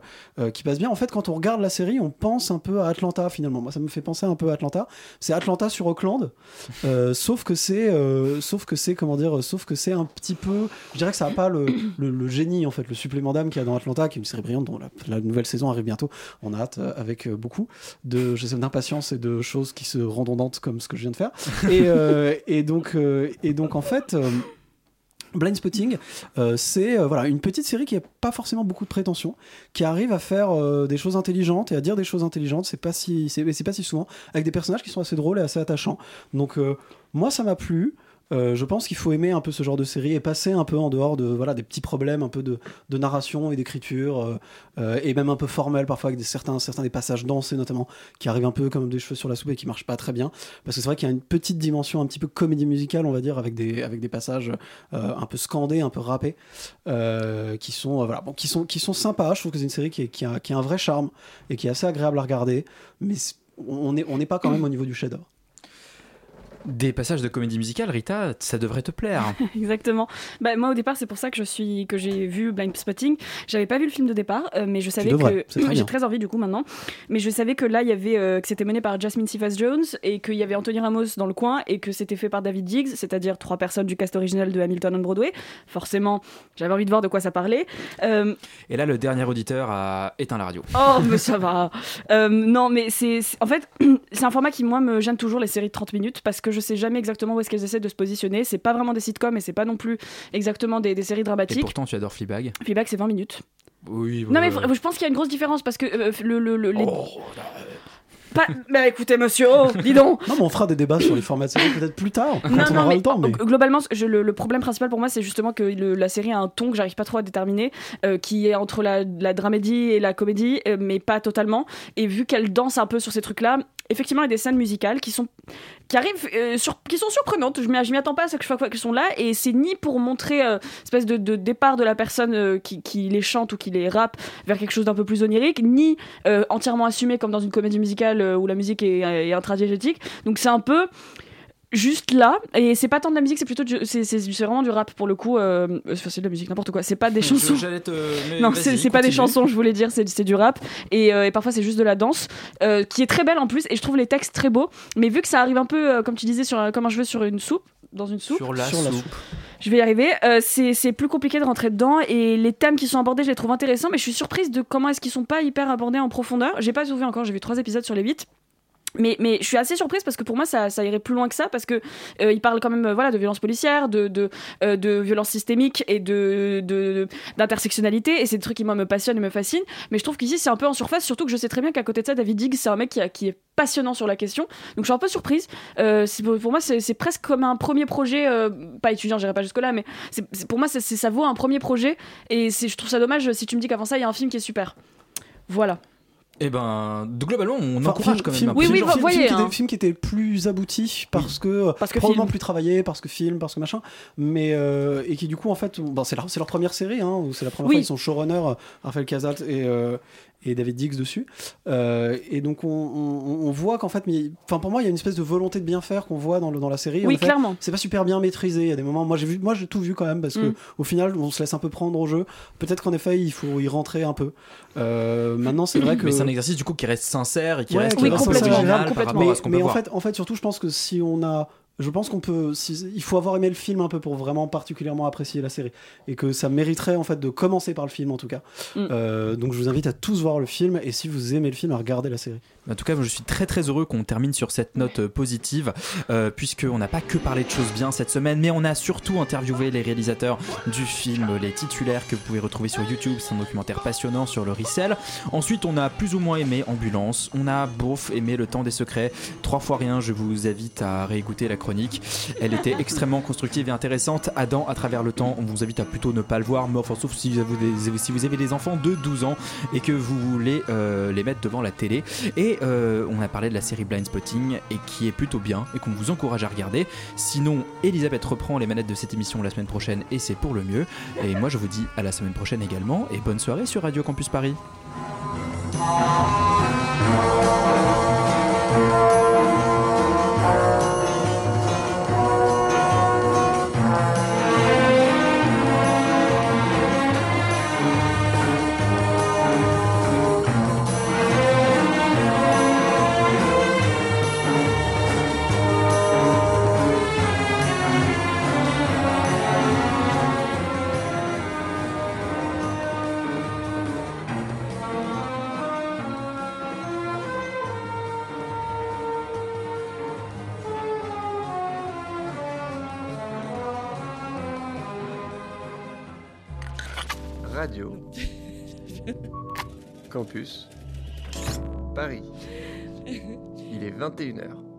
qui passent bien. En fait, quand on regarde la série, on pense un peu à Atlanta finalement. Moi, ça me fait penser un peu à Atlanta. C'est Atlanta sur Auckland, <laughs> sauf que c'est, sauf que c'est comment dire, sauf que c'est un petit peu. Je dirais que ça n'a pas le, génie en fait, le supplément d'âme qu'il y a dans Atlanta, qui est une série brillante dont la, nouvelle saison arrive bientôt. On a hâte avec beaucoup de je sais, d'impatience et de choses qui se redondantes comme ce que je viens de faire. Et, euh, et donc, euh, et donc en fait. euh, Blind Spotting, c'est voilà une petite série qui n'a pas forcément beaucoup de prétention, qui arrive à faire des choses intelligentes et à dire des choses intelligentes. C'est pas si c'est pas si souvent avec des personnages qui sont assez drôles et assez attachants. Donc moi ça m'a plu. Euh, je pense qu'il faut aimer un peu ce genre de série et passer un peu en dehors de voilà des petits problèmes un peu de, narration et d'écriture euh, euh, et même un peu formel parfois avec certains certains des passages dansés notamment qui arrivent un peu comme des cheveux sur la soupe et qui marchent pas très bien. Parce que c'est vrai qu'il y a une petite dimension un petit peu comédie musicale on va dire avec des avec des passages un peu scandés un peu rappés qui sont voilà bon qui sont qui sont sympas. Je trouve que c'est une série qui, a qui a un vrai charme et qui est assez agréable à regarder mais on n'est on pas quand même au niveau du chef-d'œuvre Des passages de comédie musicale, Rita, ça devrait te plaire. <laughs> Exactement. Bah, moi, au départ, c'est pour ça que je suis que j'ai vu Blind Spotting. J'avais pas vu le film de départ, euh, mais je savais que <clears throat> j'ai très envie du coup maintenant. Mais je savais que là, il y avait euh, que c'était mené par Jasmine Cephas Jones et qu'il y avait Anthony Ramos dans le coin et que c'était fait par David Diggs, c'est-à-dire trois personnes du cast original de Hamilton on Broadway. Forcément, j'avais envie de voir de quoi ça parlait. Euh, Et là, le dernier auditeur a éteint la radio. Oh, mais ça <laughs> va. Euh, non, mais c'est c'est- en fait <clears throat> c'est un format qui moi me gêne toujours les séries de 30 minutes parce que je sais jamais exactement où est-ce qu'elles essaient de se positionner. C'est pas vraiment des sitcoms et c'est pas non plus exactement des, des séries Et dramatiques. pourtant, tu adores Fleabag. Fleabag c'est 20 minutes. Oui. Non mais je pense qu'il y a une grosse différence parce que euh, le, le, le- les- Oh, Pas... Bah écoutez monsieur, oh, dis donc. non mais on fera des débats sur les formats de série peut-être plus tard quand Non, on non, aura mais le temps mais g- globalement, je- le, le problème principal pour moi, c'est justement que le- la série a un ton que j'arrive pas trop à déterminer, euh, qui est entre la, la dramédie et la comédie, euh, mais pas totalement. Et vu qu'elle danse un peu sur ces trucs-là, effectivement, il y a des scènes musicales qui sont qui arrivent, euh, sur- qui sont surprenantes. Je m'y attends pas à chaque fois qu'elles sont là, et c'est ni pour montrer euh, espèce de, départ de la personne euh, qui, les chante ou qui les rappe vers quelque chose d'un peu plus onirique, ni euh, entièrement assumé comme dans une comédie musicale où la musique est, est intradigétique. Donc c'est un peu juste là et c'est pas tant de la musique c'est plutôt du- c'est c'est- c'est vraiment du rap pour le coup euh, c'est de la musique n'importe quoi c'est pas des chansons te- mais non c'est pas des chansons je voulais dire c'est c'est du rap et, euh, et parfois c'est juste de la danse euh, qui est très belle en plus et je trouve les textes très beaux mais vu que ça arrive un peu euh, comme tu disais sur un- comme un cheveu sur une soupe dans une soupe Sur la soupe. je vais y arriver. Euh, c'est c'est plus compliqué de rentrer dedans et les thèmes qui sont abordés, je les trouve intéressants, mais je suis surprise de comment est-ce qu'ils sont pas hyper abordés en profondeur. J'ai pas vu encore, j'ai vu trois épisodes sur les huit. Mais, je suis assez surprise parce que pour moi ça, irait plus loin que ça parce que euh, il parle quand même euh, voilà de violence policière, de de, euh, violence systémique et de d'intersectionnalité et c'est des trucs qui moi me passionnent et me fascinent. Mais je trouve qu'ici c'est un peu en surface, surtout que je sais très bien qu'à côté de ça David Diggs c'est un mec qui, est passionnant sur la question. Donc je suis un peu surprise. Euh, pour, moi c'est presque comme un premier projet, pas étudiant, j'irai pas jusque là, mais pour moi ça vaut un premier projet et je trouve ça dommage si tu me dis qu'avant ça il y a un film qui est super. Voilà. Eh ben, de- globalement, on Enfin, encourage film- quand même. film- un peu Oui, oui, genre. vo- film, voyez, film qui hein. était, film qui était plus abouti parce que, Parce que probablement plus travaillé parce que film parce que machin mais euh, et qui du coup en fait bon, c'est leur, première série hein, où c'est la première Oui. fois ils sont showrunners Raphaël Casalt et euh, et David Diggs dessus. Euh, et donc on, on- on voit qu'en fait mais enfin pour moi il y a une espèce de volonté de bien faire qu'on voit dans, le, dans la série. Oui, En clairement. c'est pas super bien maîtrisé. Il y a des moments moi j'ai vu moi j'ai tout vu quand même parce que Mm. au final on se laisse un peu prendre au jeu. Peut-être qu'en effet il faut y rentrer un peu. Euh, maintenant c'est vrai que Mais c'est un exercice du coup qui reste sincère et qui Ouais, reste qui sincère, par complètement. mais, mais en fait, en fait, surtout, je pense que si on a je pense qu'on peut. si- il faut avoir aimé le film un peu pour vraiment particulièrement apprécier la série. Et que ça mériterait en fait de commencer par le film en tout cas. Mm. Euh, donc je vous invite à tous voir le film et si vous aimez le film, à regarder la série. En tout cas, je suis très très heureux qu'on termine sur cette note euh, positive, euh, puisqu'on n'a pas que parlé de choses bien cette semaine, mais on a surtout interviewé les réalisateurs du film, les titulaires que vous pouvez retrouver sur YouTube. C'est un documentaire passionnant sur le resell. Ensuite, on a plus ou moins aimé Ambulance, on a bof aimé Le Temps des Secrets. Trois fois rien, je vous invite à réécouter la chronique. Elle était extrêmement constructive et intéressante. Adam, à travers le temps, on vous invite à plutôt ne pas le voir, mais enfin, sauf si vous avez des, enfants de 12 ans et que vous voulez euh, les mettre devant la télé. Et euh, on a parlé de la série Blind Spotting et qui est plutôt bien et qu'on vous encourage à regarder. Sinon, Elisabeth reprend les manettes de cette émission la semaine prochaine et c'est pour le mieux. Et moi, je vous dis à la semaine prochaine également et bonne soirée sur Radio Campus Paris. Paris. Il est 21h.